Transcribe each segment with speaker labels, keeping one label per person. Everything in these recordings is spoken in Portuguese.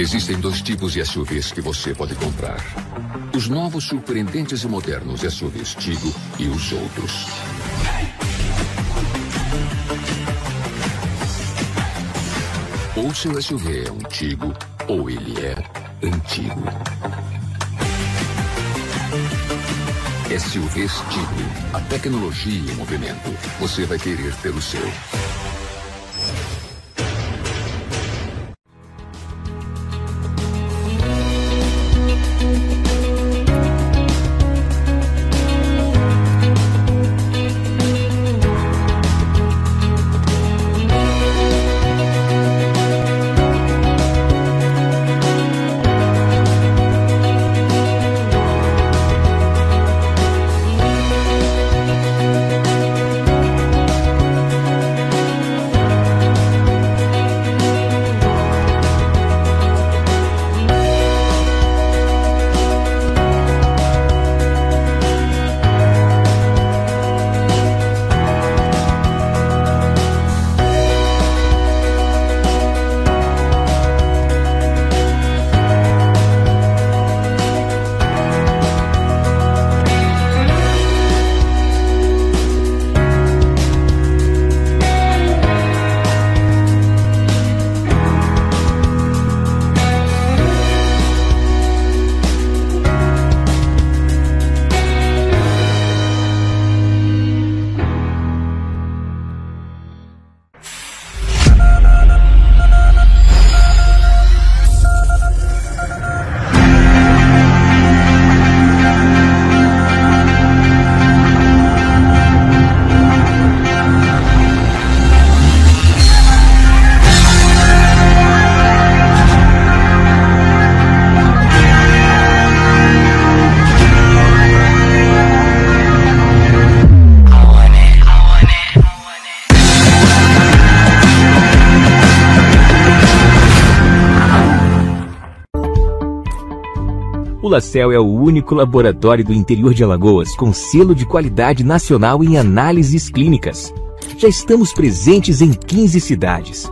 Speaker 1: Existem dois tipos de SUVs que você pode comprar. Os novos surpreendentes e modernos SUVs Tigo e os outros. Ou seu SUV é um Tigo, ou ele é antigo. SUVs Tigo. A tecnologia em movimento. Você vai querer ter o seu.
Speaker 2: Lacel é o único laboratório do interior de Alagoas com selo de qualidade nacional em análises clínicas. Já estamos presentes em 15 cidades.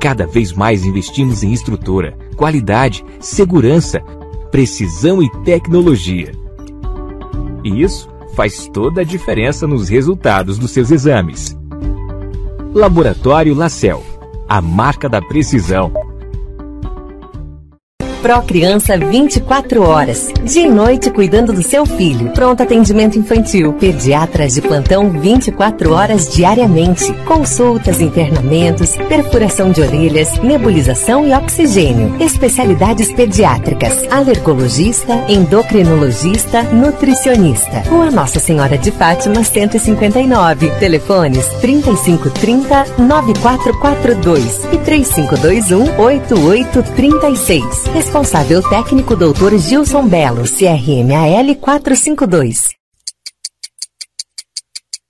Speaker 2: Cada vez mais investimos em estrutura, qualidade, segurança, precisão e tecnologia. E isso faz toda a diferença nos resultados dos seus exames. Laboratório Lacel, a marca da precisão.
Speaker 3: Pro Criança 24 horas. Dia e noite cuidando do seu filho. Pronto atendimento infantil. Pediatras de plantão 24 horas diariamente. Consultas, internamentos, perfuração de orelhas, nebulização e oxigênio. Especialidades pediátricas. Alergologista, endocrinologista, nutricionista. Rua Nossa Senhora de Fátima 159. Telefones 3530 9442 e 3521 8836. Responsável técnico Dr. Gilson Belo, CRMAL 452.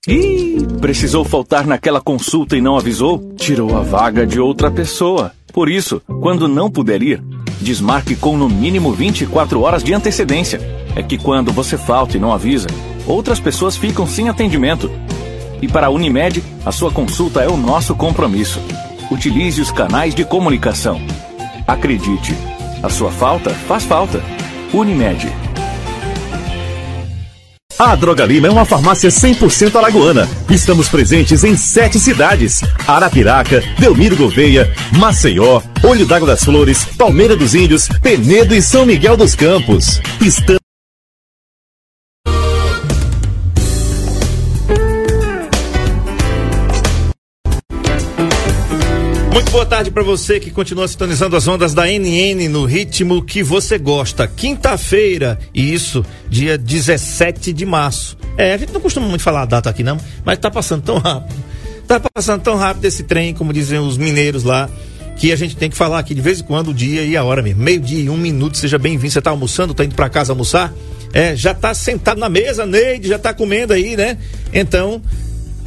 Speaker 4: Ih, precisou faltar naquela consulta e não avisou? Tirou a vaga de outra pessoa. Por isso, quando não puder ir, desmarque com no mínimo 24 horas de antecedência. É que quando você falta e não avisa, outras pessoas ficam sem atendimento. E para a Unimed, a sua consulta é o nosso compromisso. Utilize os canais de comunicação. Acredite, a sua falta faz falta. Unimed.
Speaker 5: A Droga Lima é uma farmácia 100% alagoana. Estamos presentes em sete cidades: Arapiraca, Delmiro Gouveia, Maceió, Olho d'Água das Flores, Palmeira dos Índios, Penedo e São Miguel dos Campos. Estamos
Speaker 6: tarde para você que continua sintonizando as ondas da NN no ritmo que você gosta. Quinta-feira, e isso, dia 17 de março. É, a gente não costuma muito falar a data aqui não, mas tá passando tão rápido. Tá passando tão rápido esse trem, como dizem os mineiros lá, que a gente tem que falar aqui de vez em quando o dia e a hora mesmo. Meio-dia e um minuto, seja bem-vindo. Você tá almoçando, tá indo para casa almoçar? É, já tá sentado na mesa, Neide, já tá comendo aí, né? Então,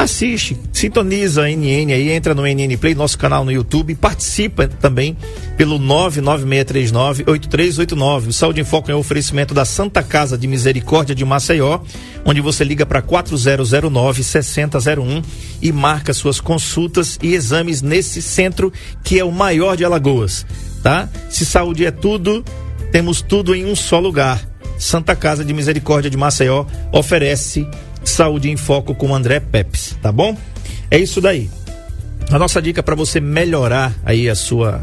Speaker 6: assiste, sintoniza a NN aí, entra no NN Play, nosso canal no YouTube, participa também pelo 99639-8389. O Saúde em Foco é um oferecimento da Santa Casa de Misericórdia de Maceió, onde você liga para 4009-6001 e marca suas consultas e exames nesse centro que é o maior de Alagoas. tá? Se saúde é tudo, temos tudo em um só lugar. Santa Casa de Misericórdia de Maceió oferece saúde em foco com André Pepes, tá bom? É isso daí. A nossa dica para você melhorar aí a sua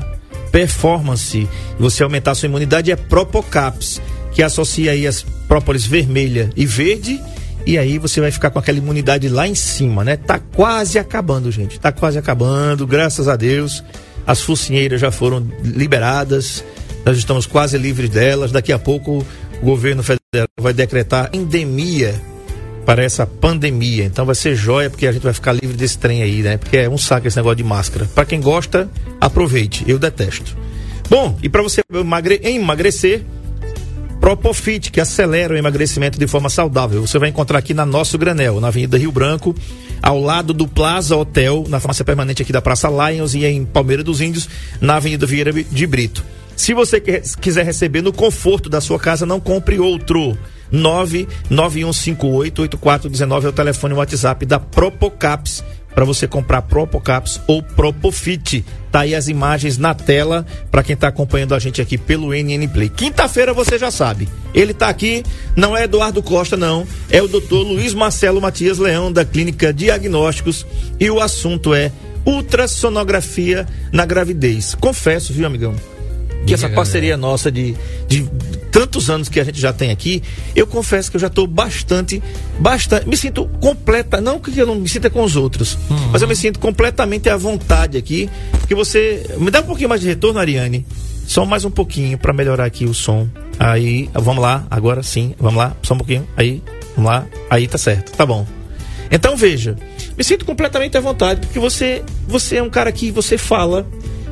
Speaker 6: performance, você aumentar a sua imunidade é Propocaps, que associa aí as própolis vermelha e verde e aí você vai ficar com aquela imunidade lá em cima, né? Tá quase acabando, gente. Tá quase acabando, graças a Deus. As focinheiras já foram liberadas. Nós estamos quase livres delas. Daqui a pouco o governo federal vai decretar endemia para essa pandemia. Então vai ser joia porque a gente vai ficar livre desse trem aí, né? Porque é um saco esse negócio de máscara. Para quem gosta, aproveite. Eu detesto. Bom, e para você emagre emagrecer, Propofit, que acelera o emagrecimento de forma saudável. Você vai encontrar aqui na Nosso Granel, na Avenida Rio Branco, ao lado do Plaza Hotel, na farmácia permanente aqui da Praça Lions e em Palmeira dos Índios, na Avenida Vieira de Brito. Se você quiser receber no conforto da sua casa, não compre outro. 991588419 é o telefone WhatsApp da Propocaps para você comprar Propocaps ou Propofit. Tá aí as imagens na tela para quem está acompanhando a gente aqui pelo NN Play. Quinta-feira você já sabe. Ele está aqui, não é Eduardo Costa não, é o Dr. Luiz Marcelo Matias Leão da Clínica Diagnósticos e o assunto é ultrassonografia na gravidez. Confesso, viu, amigão? Que essa parceria nossa de, de tantos anos que a gente já tem aqui, eu confesso que eu já estou bastante, bastante, me sinto completa, não que eu não me sinta com os outros, uhum. mas eu me sinto completamente à vontade aqui, porque você, me dá um pouquinho mais de retorno, Ariane, só mais um pouquinho para melhorar aqui o som. Aí, vamos lá, agora sim, vamos lá, só um pouquinho, aí, vamos lá, aí tá certo, tá bom. Então veja, me sinto completamente à vontade, porque você, você é um cara que você fala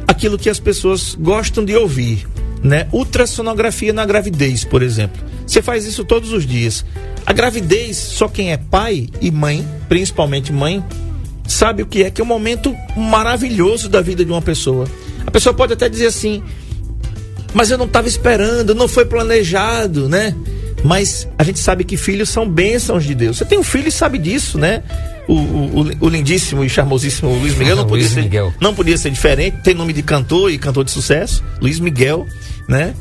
Speaker 6: aquilo que as pessoas gostam de ouvir, né? Ultrassonografia na gravidez, por exemplo. Você faz isso todos os dias. A gravidez, só quem é pai e mãe, principalmente mãe, sabe o que é, que é um momento maravilhoso da vida de uma pessoa. A pessoa pode até dizer assim, mas eu não estava esperando, não foi planejado, né? Mas a gente sabe que filhos são bênçãos de Deus. Você tem um filho e sabe disso, né? O, o, o, lindíssimo e charmosíssimo Luiz Miguel, não, podia ser, Miguel. não podia ser diferente, tem nome de cantor e cantor de sucesso, Luiz Miguel, né?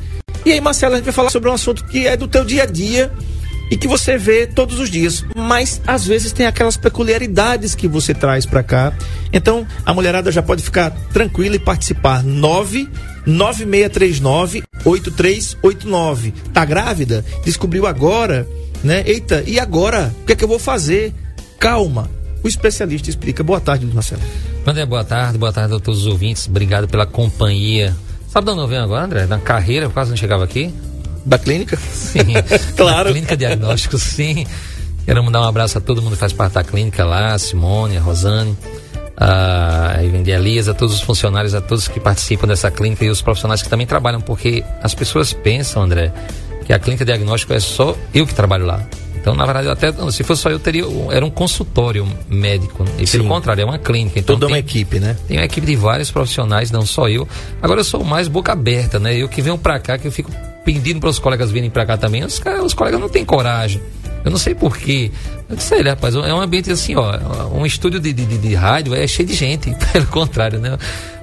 Speaker 6: E aí, Marcelo, a gente vai falar sobre um assunto que é do teu dia a dia e que você vê todos os dias, mas às vezes tem aquelas peculiaridades que você traz para cá. Então, a mulherada já pode ficar tranquila e participar. 9 9639 8389. Tá grávida? Descobriu agora, né? Eita, e agora? O que é que eu vou fazer? Calma. O especialista explica. Boa tarde, Marcelo.
Speaker 7: André, boa tarde, boa tarde a todos os ouvintes. Obrigado pela companhia. Sabe de onde eu venho agora, André? Na carreira, quase não chegava aqui.
Speaker 6: Da clínica?
Speaker 7: Sim, claro. Da clínica Diagnóstico, sim. Quero mandar um abraço a todo mundo que faz parte da clínica lá, a Simone, a Rosane, a Elisa, a todos os funcionários, a todos que participam dessa clínica e os profissionais que também trabalham, porque as pessoas pensam, André, que a clínica diagnóstico é só eu que trabalho lá. Então, na verdade, até se fosse só eu teria era um consultório médico. E pelo contrário, é uma clínica. Então
Speaker 6: Toda tem, uma equipe, né?
Speaker 7: Tem uma equipe de vários profissionais, não só eu. Agora eu sou mais boca aberta, né? Eu que venho para cá, que eu fico pedindo para os colegas virem para cá também. Os, os colegas não têm coragem. Eu não sei porquê. Eu sei, rapaz, é um ambiente assim, ó. Um estúdio de, de, de, rádio é cheio de gente. Pelo contrário, né?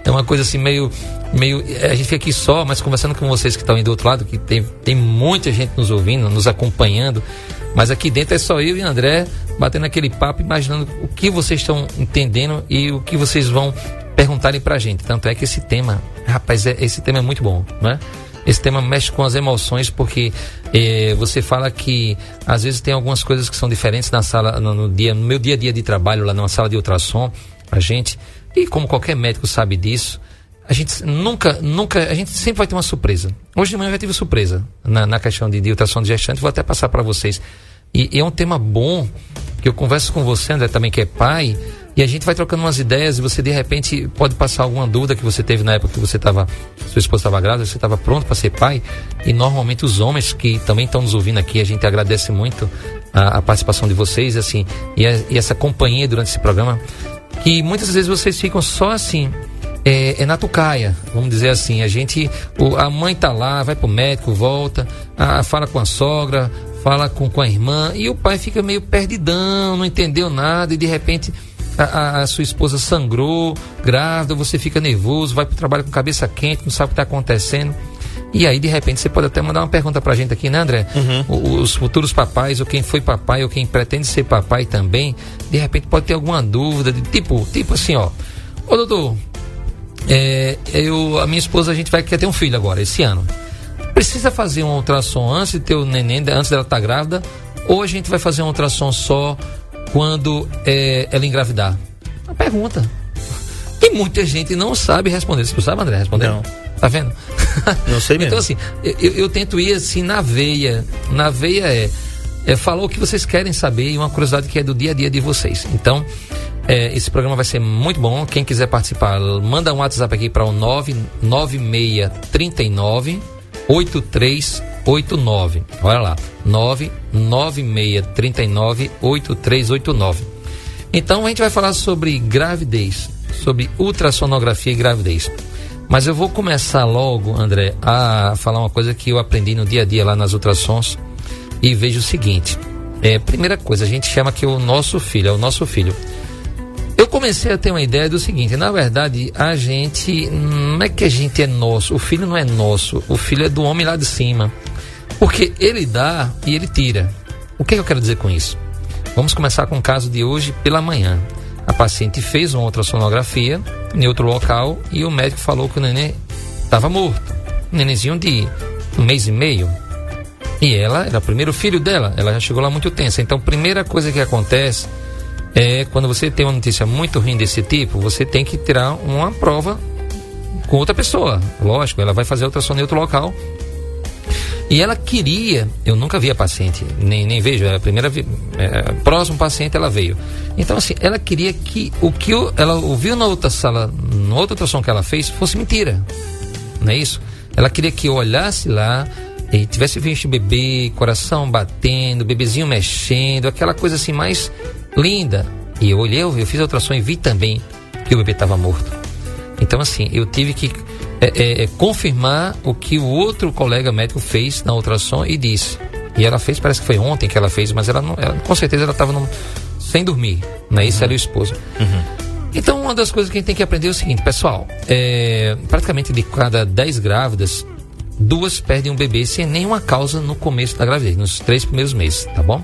Speaker 7: É uma coisa assim meio. meio a gente fica aqui só, mas conversando com vocês que estão aí do outro lado, que tem, tem muita gente nos ouvindo, nos acompanhando. Mas aqui dentro é só eu e André batendo aquele papo, imaginando o que vocês estão entendendo e o que vocês vão perguntarem pra gente. Tanto é que esse tema, rapaz, é, esse tema é muito bom, né? Esse tema mexe com as emoções porque eh, você fala que às vezes tem algumas coisas que são diferentes na sala, no, no, dia, no meu dia a dia de trabalho lá numa sala de ultrassom, a gente, e como qualquer médico sabe disso, a gente nunca, nunca, a gente sempre vai ter uma surpresa. Hoje de manhã eu já tive surpresa na, na questão de, de ultrassom de gestante, vou até passar para vocês. E, e, é um tema bom, que eu converso com você, André, também que é pai, e a gente vai trocando umas ideias e você de repente pode passar alguma dúvida que você teve na época que você estava, sua esposa estava grávida, você estava pronto para ser pai. E normalmente os homens que também estão nos ouvindo aqui, a gente agradece muito a, a participação de vocês, assim, e, a, e essa companhia durante esse programa, que muitas vezes vocês ficam só assim, é, é na tucaia, vamos dizer assim. A gente, a mãe tá lá, vai pro médico, volta, a, fala com a sogra, fala com, com a irmã, e o pai fica meio perdidão, não entendeu nada, e de repente a, a, a sua esposa sangrou, grávida, você fica nervoso, vai para o trabalho com cabeça quente, não sabe o que está acontecendo. E aí, de repente, você pode até mandar uma pergunta pra gente aqui, né, André? Uhum. Os futuros papais, ou quem foi papai, ou quem pretende ser papai também, de repente pode ter alguma dúvida, de tipo, tipo assim, ó. Ô doutor, é, eu, a minha esposa, a gente vai querer ter um filho agora, esse ano. Precisa fazer um ultrassom antes de ter o neném, antes dela estar tá grávida? Ou a gente vai fazer um ultrassom só quando é, ela engravidar? Uma pergunta. E muita gente não sabe responder. Você sabe, André, responder?
Speaker 6: Não.
Speaker 7: Tá vendo?
Speaker 6: Não sei mesmo.
Speaker 7: então, assim, eu, eu, tento ir assim na veia. Na veia é, é falar o que vocês querem saber e uma curiosidade que é do dia a dia de vocês. Então, é, esse programa vai ser muito bom. Quem quiser participar, manda um WhatsApp aqui para o 99639 8389. Olha lá, 99639 8389. Então a gente vai falar sobre gravidez, sobre ultrassonografia e gravidez. Mas eu vou começar logo, André, a falar uma coisa que eu aprendi no dia a dia lá nas ultrassons e vejo o seguinte. É, primeira coisa, a gente chama que o nosso filho, é o nosso filho. Eu comecei a ter uma ideia do seguinte, na verdade, a gente, não é que a gente é nosso, o filho não é nosso, o filho é do homem lá de cima. Porque ele dá e ele tira. O que, é que eu quero dizer com isso? Vamos começar com o caso de hoje pela manhã. A paciente fez uma ultrassonografia em outro local e o médico falou que o neném estava morto. Um nenenzinho de um mês e meio. E ela era o primeiro filho dela, ela já chegou lá muito tensa. Então, primeira coisa que acontece é quando você tem uma notícia muito ruim desse tipo, você tem que tirar uma prova com outra pessoa. Lógico, ela vai fazer ultrassom em outro local e ela queria, eu nunca vi a paciente, nem, nem vejo, é a primeira, é, próximo paciente ela veio. Então, assim, ela queria que o que eu, ela ouviu na outra sala, na outra ultrassom que ela fez, fosse mentira. Não é isso? Ela queria que eu olhasse lá e tivesse visto o bebê, coração batendo, bebezinho mexendo, aquela coisa assim mais linda. E eu olhei, eu fiz a ultrassom e vi também que o bebê estava morto. Então, assim, eu tive que é, é, é, confirmar o que o outro colega médico fez na ultrassom e disse. E ela fez, parece que foi ontem que ela fez, mas ela, não, ela com certeza ela estava sem dormir, né? Isso uhum. era o esposo. Uhum. Então, uma das coisas que a gente tem que aprender é o seguinte, pessoal: é, praticamente de cada 10 grávidas, duas perdem um bebê sem nenhuma causa no começo da gravidez, nos três primeiros meses, tá bom?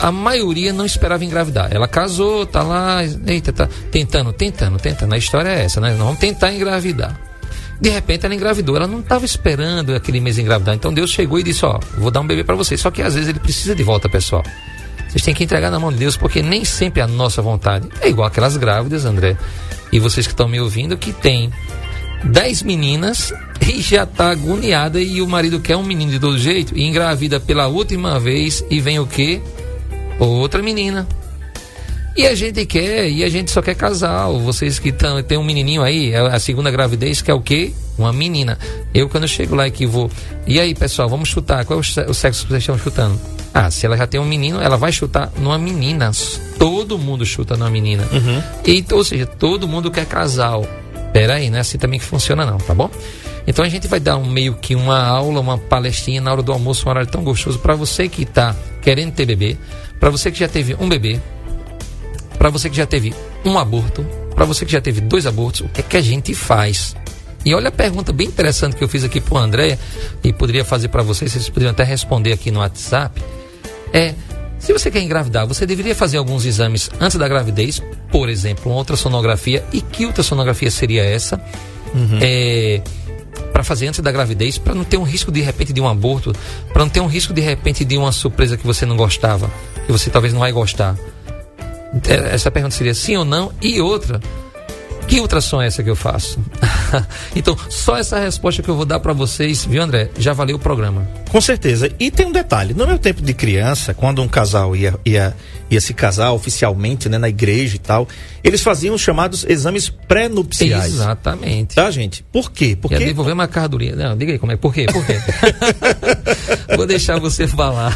Speaker 7: A maioria não esperava engravidar. Ela casou, tá lá, eita, tá tentando, tentando, tentando. A história é essa, né? Vamos tentar engravidar. De repente ela engravidou, ela não estava esperando aquele mês engravidar. Então Deus chegou e disse: Ó, vou dar um bebê para vocês. Só que às vezes ele precisa de volta, pessoal. Vocês têm que entregar na mão de Deus, porque nem sempre é a nossa vontade. É igual aquelas grávidas, André. E vocês que estão me ouvindo, que tem dez meninas e já está agoniada e o marido quer um menino de todo jeito e engravida pela última vez e vem o quê? Outra menina. E a gente quer, e a gente só quer casal. Vocês que tão, tem um menininho aí, é a segunda gravidez, que é o quê? Uma menina. Eu, quando eu chego lá e que vou. E aí, pessoal, vamos chutar. Qual é o sexo que vocês estão chutando? Ah, se ela já tem um menino, ela vai chutar numa menina. Todo mundo chuta numa menina. Uhum. E, ou seja, todo mundo quer casal. Pera aí, não é assim também que funciona, não, tá bom? Então a gente vai dar um meio que uma aula, uma palestrinha na hora do almoço, um horário tão gostoso para você que está querendo ter bebê, para você que já teve um bebê, para você que já teve um aborto, para você que já teve dois abortos, o que é que a gente faz? E olha a pergunta bem interessante que eu fiz aqui pro André e poderia fazer para vocês, vocês poderiam até responder aqui no WhatsApp. É, se você quer engravidar, você deveria fazer alguns exames antes da gravidez, por exemplo, uma ultrassonografia. E que ultrassonografia seria essa? Uhum. É, para fazer antes da gravidez, para não ter um risco de repente de um aborto, para não ter um risco de repente de uma surpresa que você não gostava, que você talvez não vai gostar. É, essa pergunta seria sim ou não? E outra, que ultrassom é essa que eu faço? então, só essa resposta que eu vou dar para vocês, viu, André? Já valeu o programa.
Speaker 6: Com certeza. E tem um detalhe: no meu tempo de criança, quando um casal ia, ia, ia se casar oficialmente, né, na igreja e tal, eles faziam os chamados exames pré-nupciais.
Speaker 7: Exatamente.
Speaker 6: Tá, gente? Por quê?
Speaker 7: Porque. Ia devolver uma mercadoria. Não, diga aí como é. Por quê? Por quê? vou deixar você falar.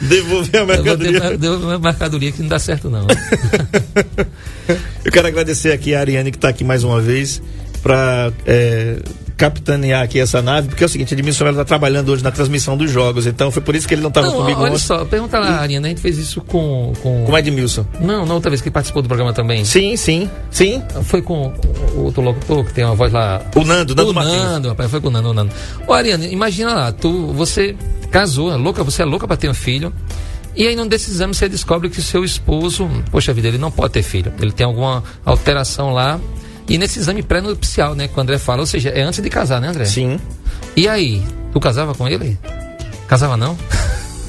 Speaker 6: devolver a mercadoria.
Speaker 7: Devolver uma mercadoria que não dá certo, não.
Speaker 6: eu quero agradecer aqui a Ariane que está aqui mais uma vez para é, capitanear aqui essa nave, porque é o seguinte, Edmilson está trabalhando hoje na transmissão dos jogos, então foi por isso que ele não estava comigo
Speaker 7: olha
Speaker 6: ontem.
Speaker 7: só, pergunta lá, Ariana, a gente fez isso com... com...
Speaker 6: Como é Edmilson?
Speaker 7: Não, na outra vez que ele participou do programa também.
Speaker 6: Sim, sim, sim.
Speaker 7: Foi com o outro locutor que tem uma voz lá.
Speaker 6: O Nando, Nando
Speaker 7: o
Speaker 6: Martins.
Speaker 7: Nando, rapaz, foi com o Nando, o Nando. Ô, Ariane, imagina lá, tu, você casou, é louca, você é louca pra ter um filho. E aí, num desses exames, você descobre que o seu esposo, poxa vida, ele não pode ter filho. Ele tem alguma alteração lá. E nesse exame pré-nupcial, né, que o André fala, ou seja, é antes de casar, né, André?
Speaker 6: Sim.
Speaker 7: E aí, tu casava com ele? Casava não?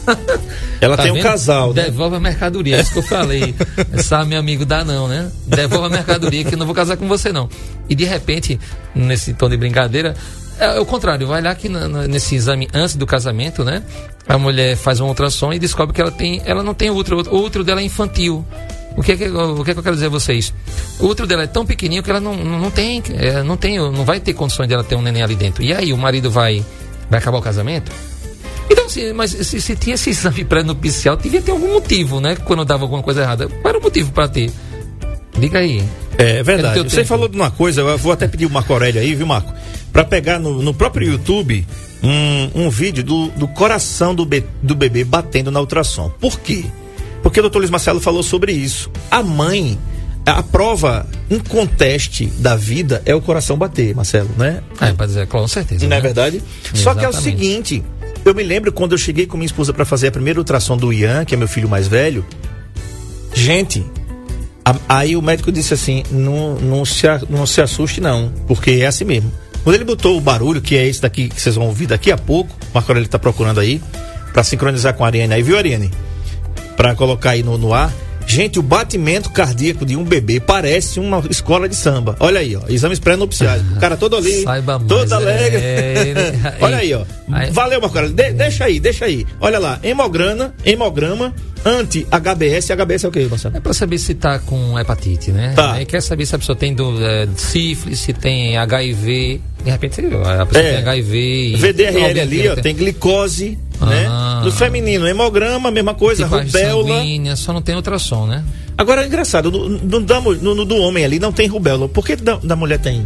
Speaker 6: Ela
Speaker 7: Tá
Speaker 6: tem um
Speaker 7: vendo?
Speaker 6: casal, né?
Speaker 7: Devolve a mercadoria, é isso que eu falei. Essa meu amigo dá não, né? Devolve a mercadoria que eu não vou casar com você não. E de repente, nesse tom de brincadeira, é, é o contrário, vai lá que na- na- nesse exame antes do casamento, né? A mulher faz um ultrassom e descobre que ela tem, ela não tem útero, o útero dela é infantil. O que, é que, o que é que eu quero dizer a vocês? O útero dela é tão pequenininho que ela não, não não tem, é, não tem, não vai ter condições dela ter um neném ali dentro. E aí o marido vai, vai acabar o casamento? Então, se, mas se, se tinha esse exame pré-nupcial, devia ter algum motivo, né? Quando dava alguma coisa errada. Qual era o motivo para ter? Diga aí.
Speaker 6: É
Speaker 7: É
Speaker 6: verdade. Você
Speaker 7: tempo.
Speaker 6: falou de uma coisa, eu vou até pedir o Marco Aurélio aí, viu, Marco? Pra pegar no, no próprio YouTube um, um vídeo do, do coração do, be- do bebê batendo na ultrassom. Por quê? Porque o doutor Luiz Marcelo falou sobre isso. A mãe, a prova inconteste da vida é o coração bater, Marcelo, né?
Speaker 7: É, para dizer, com certeza.
Speaker 6: Não é
Speaker 7: né?
Speaker 6: verdade? Só que é o
Speaker 7: Exatamente.
Speaker 6: seguinte, eu me lembro quando eu cheguei com minha esposa para fazer a primeira ultrassom do Ian, que é meu filho mais velho. Gente, a- aí o médico disse assim: não, não, se, não se assuste, não, porque é assim mesmo. Quando ele botou o barulho, que é esse daqui que vocês vão ouvir daqui a pouco, o Marco Aurélio tá procurando aí, para sincronizar com a Ariane aí, viu, Ariane? Para colocar aí no, no ar. Gente, o batimento cardíaco de um bebê parece uma escola de samba. Olha aí, ó. Exames pré-nupciais. O cara todo ali,
Speaker 7: Saiba mais,
Speaker 6: todo
Speaker 7: é,
Speaker 6: alegre.
Speaker 7: ele-
Speaker 6: Olha aí, ó. Valeu, Marco Aurélio. De- deixa aí, deixa aí. Olha lá, hemograma, hemograma anti-HBS. HBS é o que, Marcelo?
Speaker 7: É para saber se tá com hepatite, né?
Speaker 6: Tá.
Speaker 7: Aí quer saber se a pessoa tem do, é, sífilis, se tem HIV. De repente a pessoa
Speaker 6: É.
Speaker 7: tem HIV. e-
Speaker 6: VDRL
Speaker 7: alguém
Speaker 6: ali, ó, tem glicose, né?
Speaker 7: Ah.
Speaker 6: No feminino, hemograma, mesma coisa,
Speaker 7: tipagem
Speaker 6: rubéola.
Speaker 7: sanguínea, só não tem ultrassom, né?
Speaker 6: Agora, é engraçado, no, no, no- no do homem ali não tem rubéola. Por que da, da mulher tem?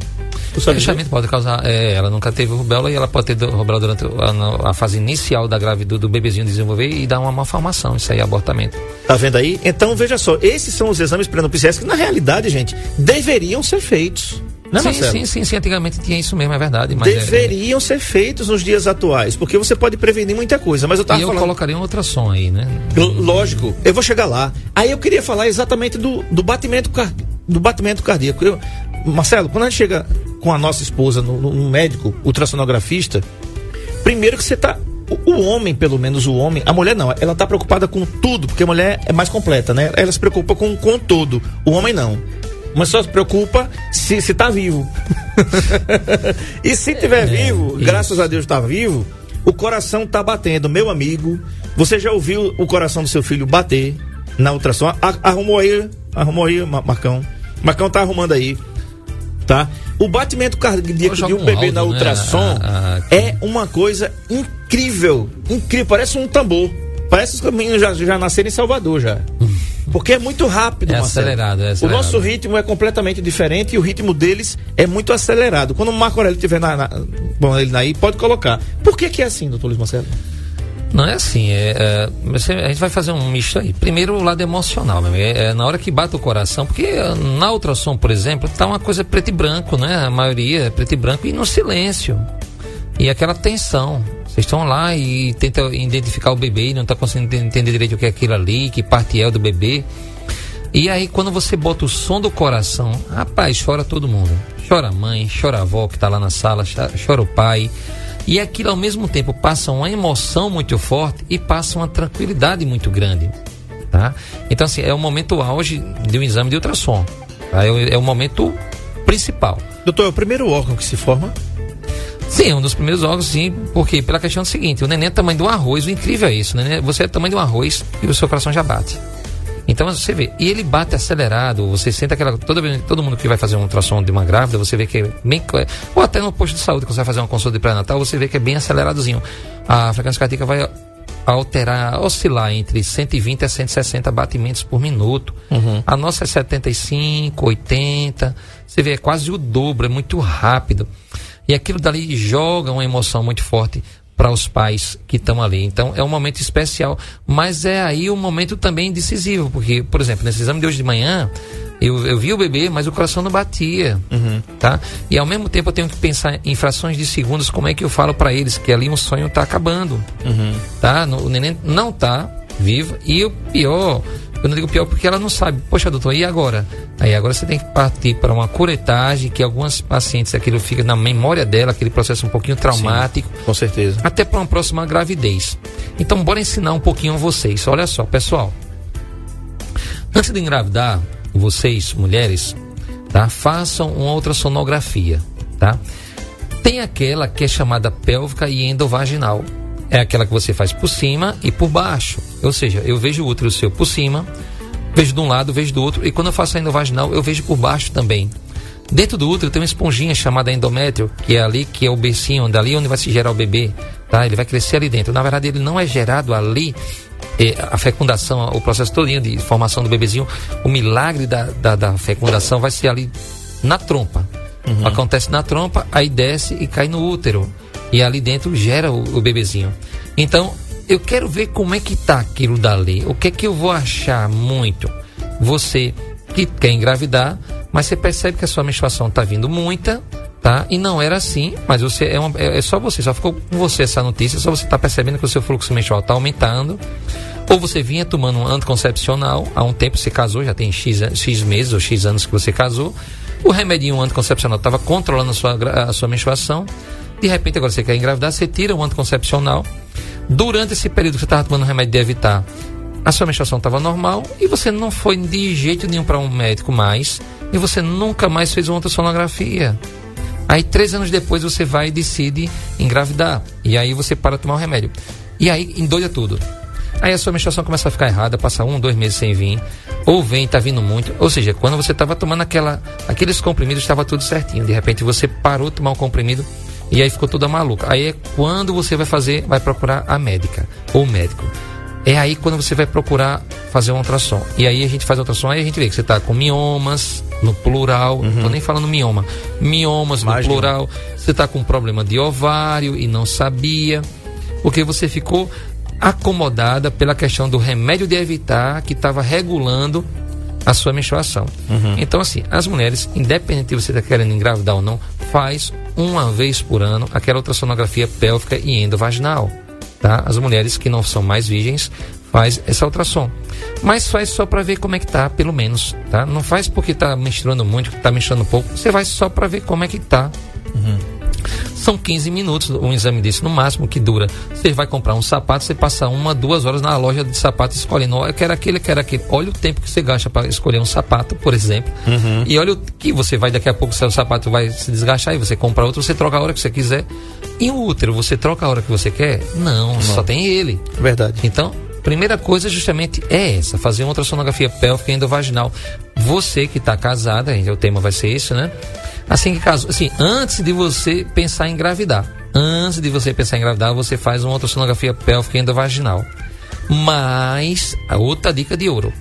Speaker 6: Tu sabe dizer?
Speaker 7: Fechamento pode causar. é, ela nunca teve rubéola e ela pode ter rubéola durante a, a fase inicial da gravidez do bebezinho desenvolver e dar uma malformação. Isso aí é abortamento.
Speaker 6: Tá vendo aí? Então, veja só, esses são os exames pré-nupciais que, na realidade, gente, deveriam ser feitos. Né,
Speaker 7: sim,
Speaker 6: Marcelo?
Speaker 7: sim, sim, sim. Antigamente tinha isso mesmo, é verdade. Mas é-
Speaker 6: Deveriam ser feitos nos dias atuais, porque você pode prevenir muita coisa. Mas eu tava
Speaker 7: e eu
Speaker 6: falando.
Speaker 7: colocaria um ultrassom aí, né?
Speaker 6: L- Lógico, eu vou chegar lá. Aí eu queria falar exatamente do, do batimento do batimento cardíaco. Eu- Marcelo, quando a gente chega com a nossa esposa no, no- médico, ultrassonografista, primeiro que você tá. O, homem, pelo menos o homem, a mulher não, ela tá preocupada com tudo, porque a mulher é mais completa, né? Ela se preocupa com, com todo. O homem não. Mas só se preocupa se, se tá vivo. e se tiver vivo,
Speaker 7: isso.
Speaker 6: graças a Deus tá vivo, o coração tá batendo. Meu amigo, você já ouviu o coração do seu filho bater na ultrassom? Arrumou aí, arrumou aí, Ma- Marcão. Marcão tá arrumando aí. Tá? O batimento cardíaco de um bebê na
Speaker 7: né?
Speaker 6: ultrassom
Speaker 7: A- a-
Speaker 6: é uma coisa incrível. Incrível. Parece um tambor. Parece que os meninos já, já nasceram em Salvador já. Porque é muito rápido,
Speaker 7: É acelerado, é
Speaker 6: O
Speaker 7: acelerado.
Speaker 6: nosso ritmo é completamente diferente e o ritmo deles é muito acelerado. Quando o Marco Aurélio estiver na, na, bom, ele aí, pode colocar. Por que, que é assim, doutor Luiz Marcelo?
Speaker 7: Não é assim, é, é, a gente vai fazer um misto aí. Primeiro o lado emocional, meu, amigo, é, é na hora que bate o coração, porque é, na ultrassom, por exemplo, tá uma coisa preto e branco, né? A maioria é preto e branco e no silêncio. E aquela tensão. Vocês estão lá e tentam identificar o bebê e não está conseguindo entender direito o que é aquilo ali, que parte é do bebê. E aí, quando você bota o som do coração, rapaz, chora todo mundo. Chora a mãe, chora a avó que está lá na sala, chora o pai. E aquilo ao mesmo tempo passa uma emoção muito forte e passa uma tranquilidade muito grande. Tá? Então, assim, é o momento auge de um exame de ultrassom. Tá? É, o, é o momento principal.
Speaker 6: Doutor, é o primeiro órgão que se forma?
Speaker 7: Sim, é um dos primeiros órgãos, sim, porque pela questão do seguinte, o neném é do tamanho um arroz, o incrível é isso, né? Você é do tamanho de um arroz e o seu coração já bate. Então você vê, e ele bate acelerado, você sente aquela. Toda, todo mundo que vai fazer um ultrassom de uma grávida, você vê que é bem. Ou até no posto de saúde, quando você vai fazer uma consulta de pré-natal, você vê que é bem aceleradozinho. A frequência cardíaca vai alterar, oscilar entre 120 a 160 batimentos por minuto. A nossa é 75, 80. Você vê, é quase o dobro, é muito rápido. E aquilo dali joga uma emoção muito forte para os pais que estão ali. Então é um momento especial, mas é aí um momento também decisivo, porque, por exemplo, nesse exame de hoje de manhã, eu, eu vi o bebê, mas o coração não batia,
Speaker 6: Uhum.
Speaker 7: tá? E ao mesmo tempo eu tenho que pensar em frações de segundos como é que eu falo para eles que ali um sonho está acabando,
Speaker 6: Uhum.
Speaker 7: tá? O neném não tá vivo e o pior, eu não digo pior porque ela não sabe. Poxa, doutor, e agora? Aí agora você tem que partir para uma curetagem que algumas pacientes aquilo fica na memória dela, aquele processo um pouquinho traumático
Speaker 6: Com certeza.
Speaker 7: até para uma próxima gravidez. Então, bora ensinar um pouquinho a vocês. Olha só, pessoal. Antes de engravidar, vocês, mulheres, tá? Façam uma ultrassonografia, tá? Tem aquela que é chamada pélvica e endovaginal. É aquela que você faz por cima e por baixo. Ou seja, eu vejo o útero seu por cima, vejo de um lado, vejo do outro, e quando eu faço a endovaginal, eu vejo por baixo também. Dentro do útero tem uma esponjinha chamada endométrio, que é ali que é o bercinho, dali onde vai se gerar o bebê, tá? Ele vai crescer ali dentro. Na verdade, ele não é gerado ali, eh, a fecundação, o processo todinho de formação do bebezinho, o milagre da, da, da fecundação vai ser ali na trompa. Acontece na trompa, aí desce e cai no útero. E ali dentro gera o, o bebezinho. Então, eu quero ver como é que tá aquilo dali. O que é que eu vou achar muito? Você que quer engravidar, mas você percebe que a sua menstruação está vindo muita, tá? E não era assim, mas você é, uma- é, é só você, só ficou com você essa notícia, só você está percebendo que o seu fluxo menstrual está aumentando. Ou você vinha tomando um anticoncepcional, há um tempo você casou, já tem X, X meses ou X anos que você casou. O remedinho anticoncepcional estava controlando a sua, a sua menstruação. De repente, agora você quer engravidar, você tira o anticoncepcional. Durante esse período que você estava tomando remédio de evitar, a sua menstruação estava normal e você não foi de jeito nenhum para um médico mais. E você nunca mais fez uma ultrassonografia. Aí, três anos depois, você vai e decide engravidar. E aí você para tomar o remédio. E aí, endoida tudo. Aí a sua menstruação começa a ficar errada, passa um, dois meses sem vir, ou vem, tá vindo muito. Ou seja, quando você estava tomando aquela, aqueles comprimidos, estava tudo certinho. De repente você parou de tomar um comprimido e aí ficou toda maluca. Aí é quando você vai fazer, vai procurar a médica ou médico. É aí quando você vai procurar fazer um ultrassom. E aí a gente faz o ultrassom, aí a gente vê que você está com miomas no plural, não tô nem falando mioma, miomas
Speaker 6: Mais
Speaker 7: no
Speaker 6: um.
Speaker 7: plural, você está com problema de ovário e não sabia, porque você ficou acomodada pela questão do remédio de evitar que estava regulando a sua menstruação. Então, assim, as mulheres, independente de você estar querendo engravidar ou não, faz uma vez por ano aquela ultrassonografia pélvica e endovaginal. Tá? As mulheres que não são mais virgens faz essa ultrassom. Mas faz só para ver como é que tá, pelo menos, tá? Não faz porque tá menstruando muito, tá menstruando pouco. Você vai só para ver como é que tá. São 15 minutos, um exame desse no máximo que dura. Você vai comprar um sapato, você passa uma, duas horas na loja de sapato escolhendo. Eu quero aquele, eu quero aquele. Olha o tempo que você gasta para escolher um sapato, por exemplo. E olha o que você vai, daqui a pouco, seu sapato vai se desgastar e você compra outro, você troca a hora que você quiser. E o útero, você troca a hora que você quer? Não, só tem ele.
Speaker 6: Verdade.
Speaker 7: Então, primeira coisa justamente é essa, fazer uma ultrassonografia pélvica e endovaginal. Você que está casada, o tema vai ser isso, né? Assim que casou, assim, antes de você pensar em engravidar, antes de você pensar em engravidar, você faz uma ultrassonografia pélvica e endovaginal. Mas, a outra dica de ouro.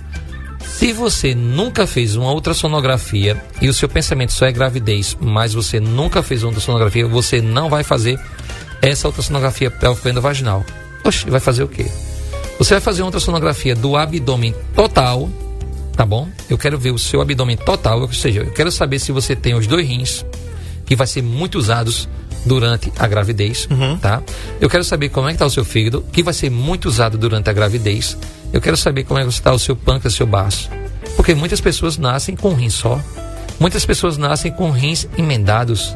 Speaker 7: Se você nunca fez uma ultrassonografia e o seu pensamento só é gravidez, mas você nunca fez uma ultrassonografia, você não vai fazer essa ultrassonografia pélvica endovaginal. Oxe, vai fazer o quê? Você vai fazer uma ultrassonografia do abdômen total, tá bom? Eu quero ver o seu abdômen total, ou seja, eu quero saber se você tem os dois rins, que vai ser muito usados durante a gravidez, tá? Eu quero saber como é que está o seu fígado, que vai ser muito usado durante a gravidez. Eu quero saber como é que está o seu pâncreas, seu baço. Porque muitas pessoas nascem com um rim só. Muitas pessoas nascem com rins emendados.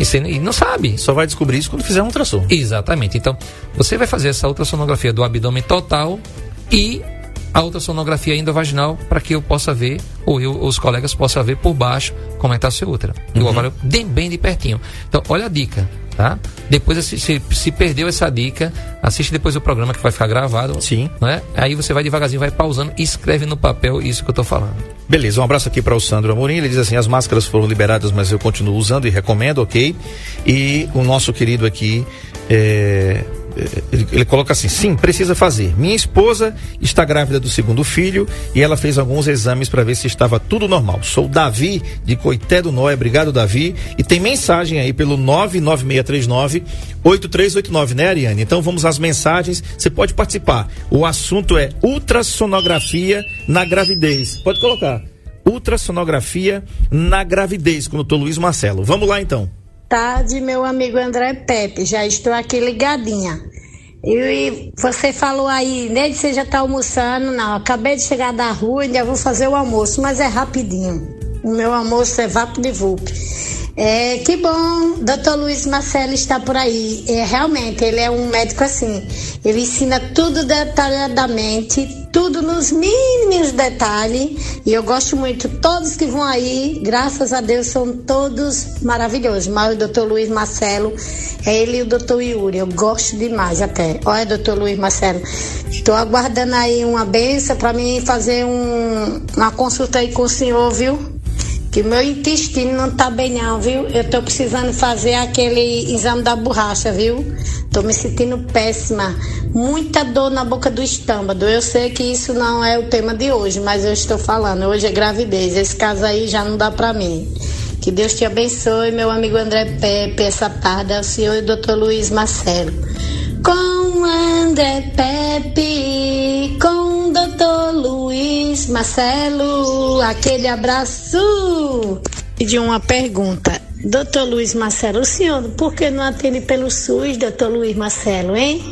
Speaker 7: E, você- e não sabe.
Speaker 6: Só vai descobrir isso quando fizer um ultrassom.
Speaker 7: Exatamente. Então, você vai fazer essa ultrassonografia do abdômen total e a ultrassonografia endovaginal para que eu possa ver, ou eu, ou os colegas possam ver por baixo como é que está seu útero. E o ovário bem, bem de pertinho. Então, olha a dica, tá? Depois, se, se, perdeu essa dica, assiste depois o programa que vai ficar gravado.
Speaker 6: Sim.
Speaker 7: Né? Aí você vai devagarzinho, vai pausando e escreve no papel isso que eu estou falando.
Speaker 6: Beleza, um abraço aqui para o Sandro Amorim. Ele diz assim: as máscaras foram liberadas, mas eu continuo usando e recomendo, ok? E o nosso querido aqui, é, ele, ele, coloca assim: sim, precisa fazer. Minha esposa está grávida do segundo filho e ela fez alguns exames para ver se estava tudo normal. Sou Davi de Coité do Noé, obrigado Davi. E tem mensagem aí pelo 99639 8389, né, Ariane? Então vamos às mensagens. Você pode participar. O assunto é ultrassonografia na gravidez. Pode colocar. Ultrassonografia na gravidez com o doutor Luiz Marcelo. Vamos lá então
Speaker 8: tarde, meu amigo André Pepe. Já estou aqui ligadinha. E você falou aí, né? Você já está almoçando? Não, acabei de chegar da rua, ainda vou fazer o almoço, mas é rapidinho. Meu almoço é vapo de vup. É, que bom, doutor Luiz Marcelo está por aí. É, realmente, ele é um médico assim. Ele ensina tudo detalhadamente, tudo nos mínimos detalhes. E eu gosto muito. Todos que vão aí, graças a Deus, são todos maravilhosos. Mas o doutor Luiz Marcelo, é ele e o doutor Yuri. Eu gosto demais até. Olha, doutor Luiz Marcelo, estou aguardando aí uma benção para mim fazer um, uma consulta aí com o senhor, viu? Que meu intestino não tá bem não, viu? Eu tô precisando fazer aquele exame da borracha, viu? Tô me sentindo péssima. Muita dor na boca do estômago. Eu sei que isso não é o tema de hoje, mas eu estou falando. Hoje é gravidez. Esse caso aí já não dá pra mim. Que Deus te abençoe, meu amigo André Pepe, essa tarde, o senhor e doutor Luiz Marcelo. Com André Pepe, com doutor Luiz Marcelo, aquele abraço. E de uma pergunta. Doutor Luiz Marcelo, o senhor, por que não atende pelo SUS, doutor Luiz Marcelo, hein?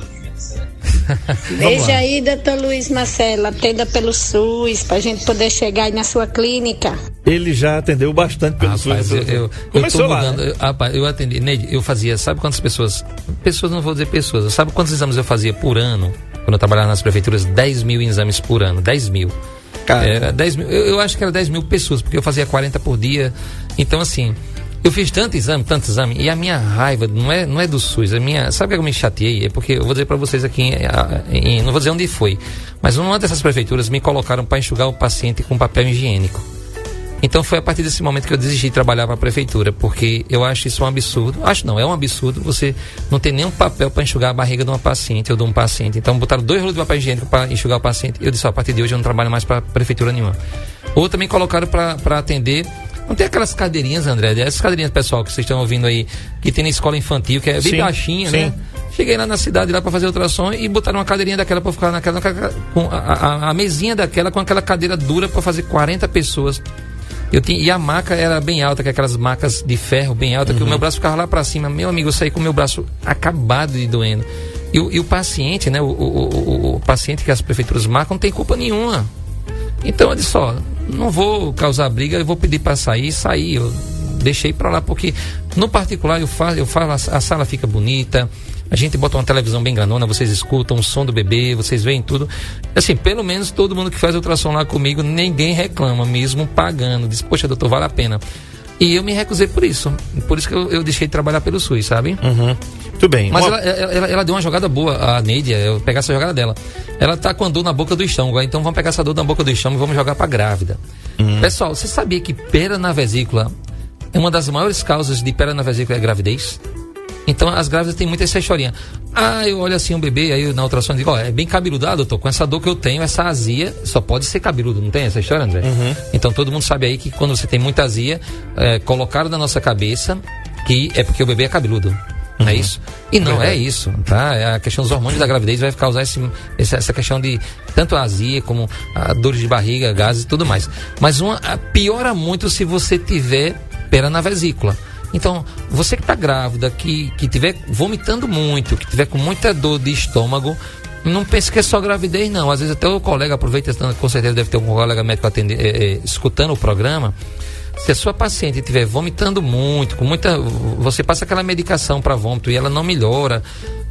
Speaker 8: Veja aí, doutor Luiz Marcelo, atenda pelo SUS, pra gente poder chegar aí na sua clínica.
Speaker 6: Ele já atendeu bastante pelo
Speaker 7: rapaz,
Speaker 6: SUS.
Speaker 7: Eu, eu, Começou eu. Lá, né? eu, rapaz, eu atendi, Neide, eu fazia, sabe quantas pessoas? Pessoas, não vou dizer pessoas, sabe quantos exames eu fazia por ano? Quando eu trabalhava nas prefeituras, 10 mil exames por ano, 10 mil. Cara. Era 10 mil, eu, eu acho que era 10 mil pessoas, porque eu fazia 40 por dia. Então, assim, eu fiz tanto exame, tanto exame, e a minha raiva não é, não é do SUS, a minha, sabe o que eu me chateei? É porque eu vou dizer para vocês aqui, em, em, não vou dizer onde foi, mas uma dessas prefeituras me colocaram para enxugar o paciente com papel higiênico. Então foi a partir desse momento que eu desisti de trabalhar para a prefeitura, porque eu acho isso um absurdo. Acho não, é um absurdo você não ter nenhum papel para enxugar a barriga de uma paciente ou de um paciente. Então botaram dois rolos de papel higiênico para enxugar o paciente. Eu disse, ó, a partir de hoje eu não trabalho mais para prefeitura nenhuma. Ou também colocaram para atender não tem aquelas cadeirinhas, André? Essas cadeirinhas, pessoal, que vocês estão ouvindo aí, que tem na escola infantil, que é bem sim, baixinha, sim. né? Cheguei lá na cidade lá para fazer ultrassom e botaram uma cadeirinha daquela para ficar naquela, naquela com a, a, a, mesinha daquela com aquela cadeira dura para fazer 40 pessoas. Eu tinha, e a maca era bem alta, que é aquelas macas de ferro bem alta, uhum. que o meu braço ficava lá para cima. Meu amigo, eu saí com o meu braço acabado de doendo. E, e o paciente, né? O, o, o, o, paciente que as prefeituras marcam não tem culpa nenhuma. Então, olha só, não vou causar briga, eu vou pedir para sair, sair. Eu deixei para lá porque no particular eu falo, eu falo, a, a sala fica bonita. A gente bota uma televisão bem grandona, vocês escutam o som do bebê, vocês veem tudo. Assim, pelo menos todo mundo que faz ultrassom lá comigo, ninguém reclama, mesmo pagando. Diz, poxa, doutor, vale a pena. E eu me recusei por isso. Por isso que eu, eu deixei de trabalhar pelo SUS, sabe?
Speaker 6: Uhum. Muito bem.
Speaker 7: Mas ela, ela, ela, deu uma jogada boa, a Neide, eu pegar essa jogada dela. Ela tá com a dor na boca do estômago, então vamos pegar essa dor na boca do estômago e vamos jogar pra grávida. Uhum. Pessoal, você sabia que pera na vesícula é uma das maiores causas de pera na vesícula é gravidez? Então as grávidas têm muita essa historinha. Ah, eu olho assim um bebê, aí na ultrassom eu digo, ó, é bem cabeludo, ah, doutor, com essa dor que eu tenho, essa azia, só pode ser cabeludo, não tem essa história, André? Uhum. Então todo mundo sabe aí que quando você tem muita azia, é, colocaram na nossa cabeça que é porque o bebê é cabeludo. Não é uhum. isso? E não é isso, tá? É a questão dos hormônios da gravidez vai causar esse, essa questão de tanto azia como a dores de barriga, gases e tudo mais. Mas uma piora muito se você tiver pera na vesícula. Então, você que está grávida, que, que tiver vomitando muito, que tiver com muita dor de estômago, não pense que é só gravidez, não. Às vezes até o colega aproveita, com certeza deve ter um colega médico atender, é, é, escutando o programa. Se a sua paciente estiver vomitando muito, com muita. Você passa aquela medicação para vômito e ela não melhora.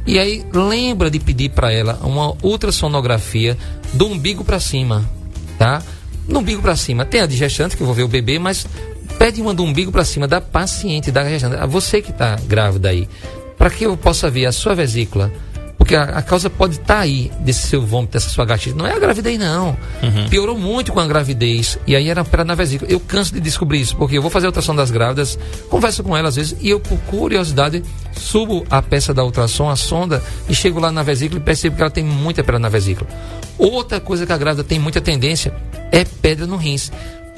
Speaker 7: E aí lembra de pedir para ela uma ultrassonografia do umbigo para cima, tá? No umbigo para cima. Tem a digestante, que eu vou ver o bebê, mas pede uma do umbigo para cima da paciente, da gestante. Você que está grávida aí, para que eu possa ver a sua vesícula porque a, a causa pode estar tá aí desse seu vômito, dessa sua gastrite. Não é a gravidez, não. Uhum. Piorou muito com a gravidez. E aí era para na vesícula. Eu canso de descobrir isso, porque eu vou fazer a ultrassom das grávidas, converso com elas às vezes, e eu, por curiosidade, subo a peça da ultrassom, a sonda, e chego lá na vesícula e percebo que ela tem muita pedra na vesícula. Outra coisa que a grávida tem muita tendência é pedra no rins.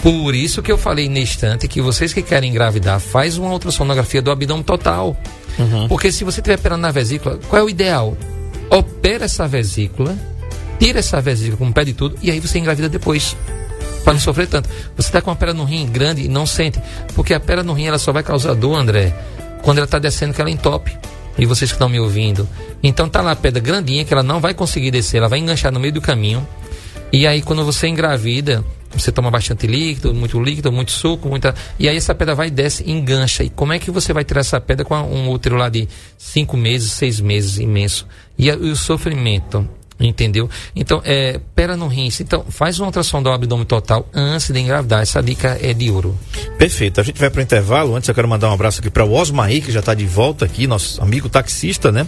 Speaker 7: Por isso que eu falei neste instante que vocês que querem engravidar, faz uma ultrassonografia do abdômen total. Uhum. Porque se você tiver pedra na vesícula, qual é o ideal? Opera essa vesícula, tira essa vesícula com o pé de tudo, e aí você engravida depois para não sofrer tanto. Você está com uma pedra no rim grande e não sente, porque a pedra no rim ela só vai causar dor, André, quando ela está descendo que ela entope. E vocês que estão me ouvindo. Então tá lá a pedra grandinha que ela não vai conseguir descer, ela vai enganchar no meio do caminho. E aí quando você engravida, você toma bastante líquido, muito líquido, muito suco, muita. E aí essa pedra vai e desce engancha. E como é que você vai tirar essa pedra com um útero lá de cinco meses, seis meses, imenso? E, e o sofrimento Entendeu? Então, é, pera no rins. Então, faz uma ultrassom do abdômen total antes de engravidar. Essa dica é de ouro.
Speaker 6: Perfeito. A gente vai para o intervalo. Antes, eu quero mandar um abraço aqui para o Osmaí, que já está de volta aqui, nosso amigo taxista, né?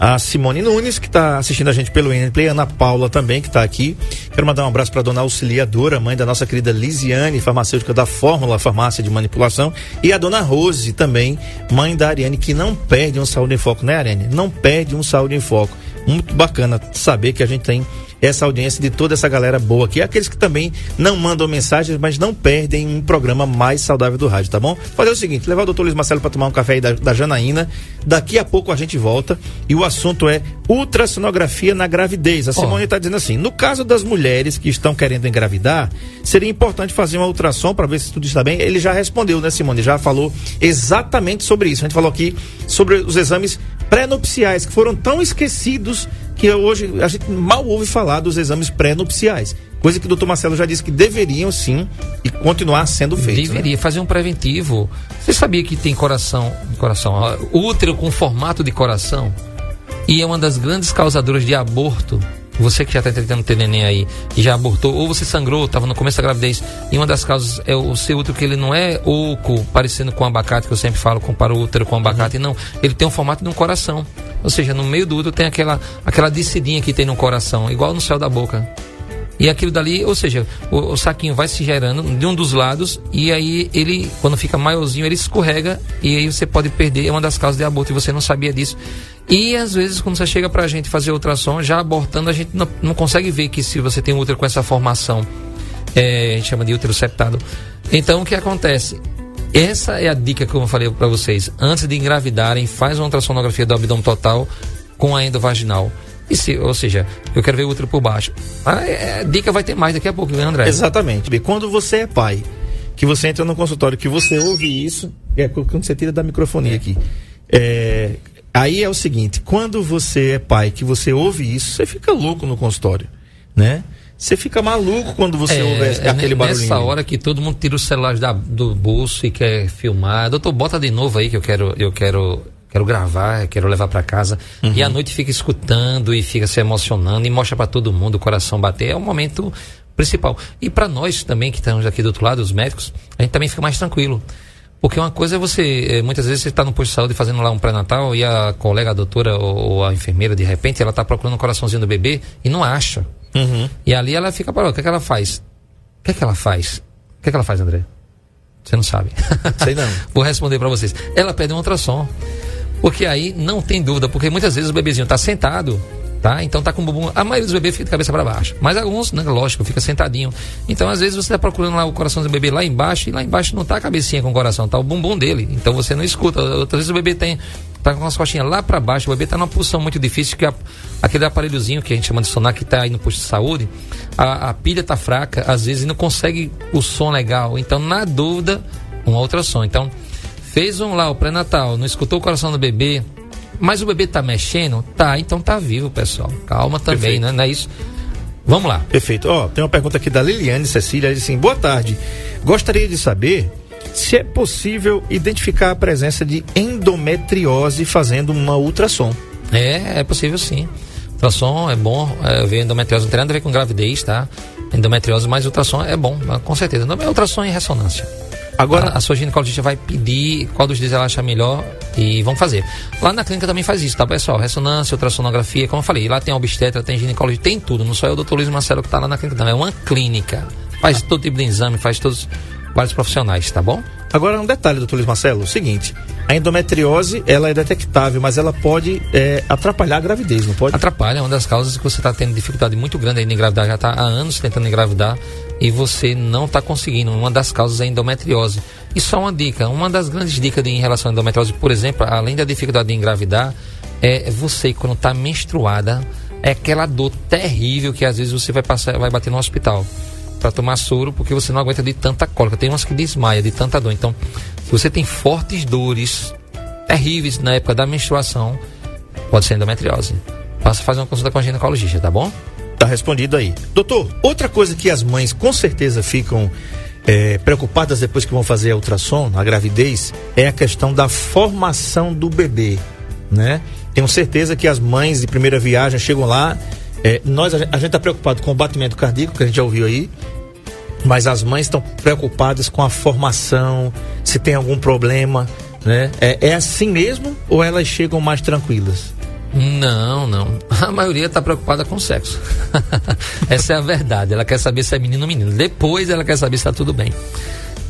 Speaker 6: A Simone Nunes, que está assistindo a gente pelo Play, Ana Paula também, que está aqui. Quero mandar um abraço para dona Auxiliadora, mãe da nossa querida Lisiane, farmacêutica da Fórmula Farmácia de Manipulação. E a dona Rose também, mãe da Ariane, que não perde um saúde em foco, né, Ariane? Não perde um saúde em foco muito bacana saber que a gente tem essa audiência de toda essa galera boa aqui. Aqueles que também não mandam mensagens, mas não perdem um programa mais saudável do rádio, tá bom? Fazer o seguinte: levar o doutor Luiz Marcelo para tomar um café aí da, da Janaína. Daqui a pouco a gente volta e o assunto é ultrassonografia na gravidez. A Simone está oh. dizendo assim: no caso das mulheres que estão querendo engravidar, seria importante fazer uma ultrassom para ver se tudo está bem. Ele já respondeu, né, Simone? Já falou exatamente sobre isso. A gente falou aqui sobre os exames pré-nupciais que foram tão esquecidos que hoje a gente mal ouve falar dos exames pré-nupciais. Coisa que o doutor Marcelo já disse que deveriam sim e continuar sendo feitos.
Speaker 7: Né? Deveria né? fazer um preventivo. Você sabia que tem coração, coração, útero com formato de coração? E é uma das grandes causadoras de aborto você que já está tentando ter neném aí e já abortou, ou você sangrou, estava no começo da gravidez, e uma das causas é o seu útero que ele não é oco, parecendo com abacate, que eu sempre falo, comparo o útero com abacate, uhum. não. Ele tem o formato de um coração. Ou seja, no meio do útero tem aquela, aquela descidinha que tem no coração, igual no céu da boca. E aquilo dali, ou seja, o, o, saquinho vai se gerando de um dos lados e aí ele, quando fica maiorzinho, ele escorrega e aí você pode perder. É uma das causas de aborto e você não sabia disso. E às vezes, quando você chega pra gente fazer ultrassom, já abortando, a gente não, não consegue ver que se você tem um útero com essa formação, é, a gente chama de útero septado. Então, o que acontece? Essa é a dica que eu falei para vocês. Antes de engravidarem, faz uma ultrassonografia do abdômen total com a endovaginal. E se, ou seja, eu quero ver o útero por baixo. A, é, a dica vai ter mais daqui a pouco, né, André?
Speaker 6: Exatamente. Quando você é pai, que você entra no consultório, que você ouve isso, é quando você tira da microfonia é. aqui. É, aí é o seguinte, quando você é pai, que você ouve isso, você fica louco no consultório, né? Você fica maluco quando você é, ouve é aquele barulhinho.
Speaker 7: Nessa hora que todo mundo tira o celular da, do bolso e quer filmar. Doutor, bota de novo aí que eu quero, eu quero quero gravar, quero levar para casa. Uhum. E à noite fica escutando e fica se emocionando e mostra para todo mundo o coração bater. É o momento principal. E para nós também que estamos aqui do outro lado, os médicos, a gente também fica mais tranquilo. Porque uma coisa é você, eh, muitas vezes você está no posto de saúde fazendo lá um pré-natal e a colega, a doutora ou, a enfermeira, de repente, ela está procurando o coraçãozinho do bebê e não acha. Uhum. E ali ela fica parada. O que é que ela faz? O que é que ela faz? O que é que ela faz, André? Você não sabe.
Speaker 6: Sei não.
Speaker 7: Vou responder para vocês. Ela pede um ultrassom. Porque aí não tem dúvida, porque muitas vezes o bebezinho está sentado, tá? Então tá com o bumbum. A maioria dos bebês fica de cabeça para baixo. Mas alguns, né, lógico, fica sentadinho. Então, às vezes, você está procurando lá o coração do bebê lá embaixo, e lá embaixo não tá a cabecinha com o coração, tá o bumbum dele. Então você não escuta. Outras vezes o bebê tem. tá com as costinhas lá para baixo, o bebê tá numa posição muito difícil, que a, aquele aparelhozinho que a gente chama de sonar, que tá aí no posto de saúde, a, a pilha tá fraca, às vezes não consegue o som legal. Então, na dúvida, um ultrassom. Então, Fez um lá o pré-natal, não escutou o coração do bebê, mas o bebê tá mexendo? Tá, então tá vivo, pessoal. Calma também, né? Não é isso? Vamos lá.
Speaker 6: Perfeito. Ó, tem uma pergunta aqui da Liliane Cecília, ela diz assim: "Boa tarde. Gostaria de saber se é possível identificar a presença de endometriose fazendo uma ultrassom."
Speaker 7: É, é possível sim. Ultrassom é bom, é, ver endometriose não tem nada a ver com gravidez, tá? Endometriose, mas ultrassom é bom, com certeza. Não é ultrassom em ressonância. Agora, a, sua ginecologista vai pedir qual dos dias ela acha melhor e vão fazer. Lá na clínica também faz isso, tá, pessoal? Ressonância, ultrassonografia, como eu falei, lá tem obstetra, tem ginecologia, tem tudo. Não só é o doutor Luiz Marcelo que está lá na clínica, não. É uma clínica. Faz todo tipo de exame, faz todos vários profissionais, tá bom?
Speaker 6: Agora, um detalhe, doutor Luiz Marcelo, o seguinte. A endometriose, ela é detectável, mas ela pode é, atrapalhar a gravidez, não pode?
Speaker 7: Atrapalha, é uma das causas que você está tendo dificuldade muito grande aí em engravidar, já está há anos tentando engravidar e você não está conseguindo. Uma das causas é a endometriose. E só uma dica, uma das grandes dicas de, em relação à endometriose, por exemplo, além da dificuldade de engravidar, é você quando está menstruada, é aquela dor terrível que às vezes você vai passar, vai bater no hospital para tomar soro porque você não aguenta de tanta cólica. Tem umas que desmaia de tanta dor. Então, se você tem fortes dores terríveis na época da menstruação, pode ser endometriose. Passa a fazer uma consulta com a ginecologista, tá bom?
Speaker 6: Tá respondido aí. Doutor, outra coisa que as mães com certeza ficam é, preocupadas depois que vão fazer a ultrassom, a gravidez, é a questão da formação do bebê, né? Tenho certeza que as mães de primeira viagem chegam lá, é, nós a gente está preocupado com o batimento cardíaco que a gente já ouviu aí, mas as mães estão preocupadas com a formação, se tem algum problema, né? É, é assim mesmo ou elas chegam mais tranquilas?
Speaker 7: Não, não. A maioria está preocupada com o sexo. Essa é a verdade. Ela quer saber se é menino ou menino. Depois ela quer saber se está tudo bem.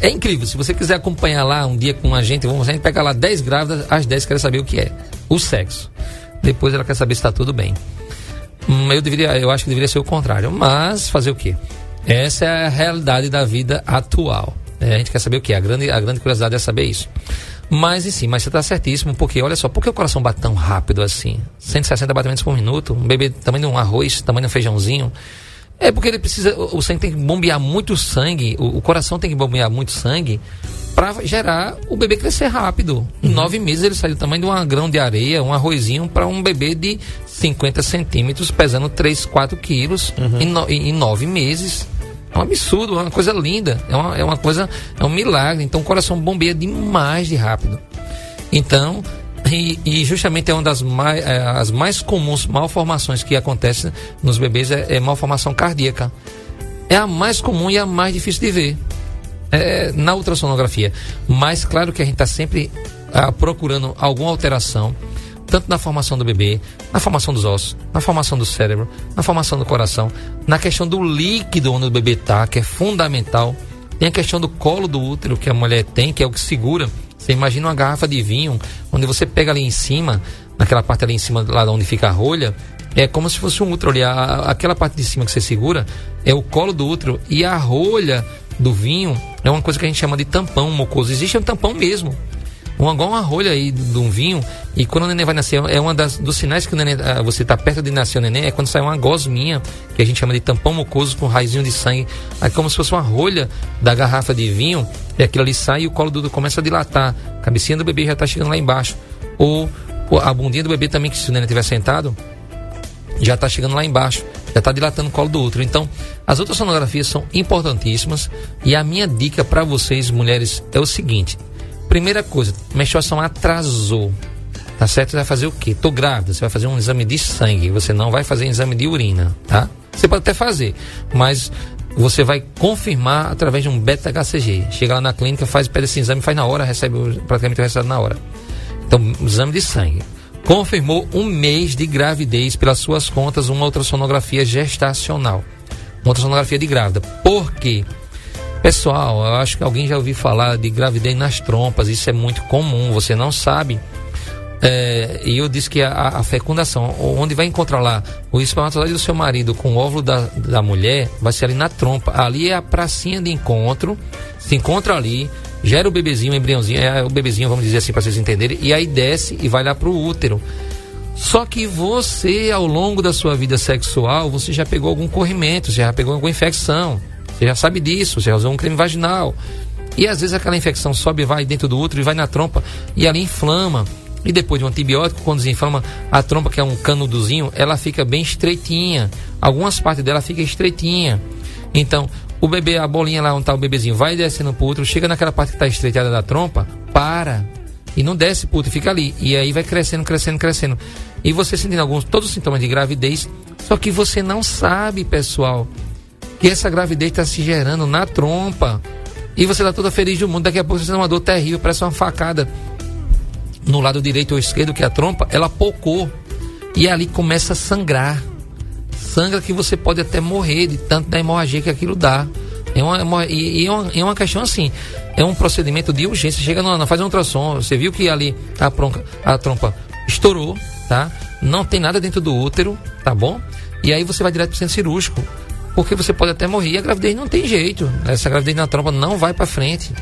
Speaker 7: É incrível. Se você quiser acompanhar lá um dia com a gente, vamos a gente pega lá 10 grávidas, as 10 querem saber o que é. O sexo. Depois ela quer saber se está tudo bem. Hum, eu deveria, eu acho que deveria ser o contrário. Mas fazer o quê? Essa é a realidade da vida atual. É, a gente quer saber o que? A grande, a grande curiosidade é saber isso. Mas, sim, mas você está certíssimo, porque olha só, por que o coração bate tão rápido assim? 160 batimentos por minuto, um bebê tamanho de um arroz, tamanho de um feijãozinho. É porque ele precisa, o sangue tem que bombear muito sangue, o, o coração tem que bombear muito sangue para gerar o bebê crescer rápido. Em uhum. nove meses ele sai do tamanho de um grão de areia, um arrozinho, para um bebê de 50 centímetros, pesando 3, 4 quilos, uhum. em, no, em nove meses. É um absurdo, é uma coisa linda, é uma, é uma coisa, é um milagre. Então o coração bombeia demais de rápido. Então, e, e justamente é uma das mais, é, as mais comuns malformações que acontecem nos bebês é, é malformação cardíaca. É a mais comum e a mais difícil de ver é, na ultrassonografia. Mas claro que a gente está sempre ah, procurando alguma alteração tanto na formação do bebê, na formação dos ossos, na formação do cérebro, na formação do coração, na questão do líquido onde o bebê está, que é fundamental. Tem a questão do colo do útero que a mulher tem, que é o que segura. Você imagina uma garrafa de vinho, onde você pega ali em cima, naquela parte ali em cima, lá onde fica a rolha, é como se fosse um útero ali. A, aquela parte de cima que você segura é o colo do útero e a rolha do vinho é uma coisa que a gente chama de tampão mucoso. Existe um tampão mesmo uma, igual uma rolha aí de um vinho. E quando o neném vai nascer, é um dos sinais que neném, ah, você está perto de nascer o neném, é quando sai uma gosminha, que a gente chama de tampão mucoso com raizinho de sangue. É como se fosse uma rolha da garrafa de vinho, e aquilo ali sai e o colo do começa a dilatar. A cabecinha do bebê já está chegando lá embaixo. Ou, a bundinha do bebê também, que se o neném estiver sentado, já está chegando lá embaixo, já está dilatando o colo do outro. Então, as outras sonografias são importantíssimas e a minha dica para vocês, mulheres, é o seguinte: Primeira coisa, menstruação atrasou. Tá certo? Você vai fazer o quê? Tô grávida, você vai fazer um exame de sangue, você não vai fazer exame de urina, tá? Você pode até fazer, mas você vai confirmar através de um beta-HCG. Chega lá na clínica, faz, pede esse exame, faz na hora, recebe praticamente o resultado na hora. Então, exame de sangue. Confirmou um mês de gravidez pelas suas contas, uma ultrassonografia gestacional. Uma ultrassonografia de grávida. Por quê? Pessoal, eu acho que alguém já ouviu falar de gravidez nas trompas, isso é muito comum, você não sabe. É, e eu disse que a, a, fecundação, onde vai encontrar lá o espermatozoide do seu marido com o óvulo da, da mulher, vai ser ali na trompa. Ali é a pracinha de encontro, se encontra ali, gera o bebezinho, o embriãozinho, é o bebezinho, vamos dizer assim, para vocês entenderem, e aí desce e vai lá para o útero. Só que você, ao longo da sua vida sexual, você já pegou algum corrimento, você já pegou alguma infecção. Você já sabe disso, você já usou um creme vaginal. E às vezes aquela infecção sobe, vai dentro do útero e vai na trompa e ali inflama. E depois de um antibiótico, quando desinflama a trompa, que é um canudozinho, ela fica bem estreitinha. Algumas partes dela fica estreitinha. Então, o bebê, a bolinha lá onde está o bebezinho, vai descendo pro útero, chega naquela parte que está estreitada da trompa, para. E não desce pro útero, fica ali. E aí vai crescendo, crescendo, crescendo. E você sentindo alguns, todos os sintomas de gravidez, só que você não sabe, pessoal, que essa gravidez está se gerando na trompa. E você está toda feliz do mundo. Daqui a pouco você tem uma dor terrível, parece uma facada no lado direito ou esquerdo, que é a trompa, ela pocou. E ali começa a sangrar. Sangra que você pode até morrer de tanto da hemorragia que aquilo dá. É uma, é e é, uma, é uma questão assim, é um procedimento de urgência. Chega na faz um ultrassom, você viu que ali a, pronca, a trompa estourou, tá? Não tem nada dentro do útero, tá bom? E aí você vai direto para o centro cirúrgico, porque você pode até morrer. A gravidez não tem jeito. Essa gravidez na trompa não vai para frente.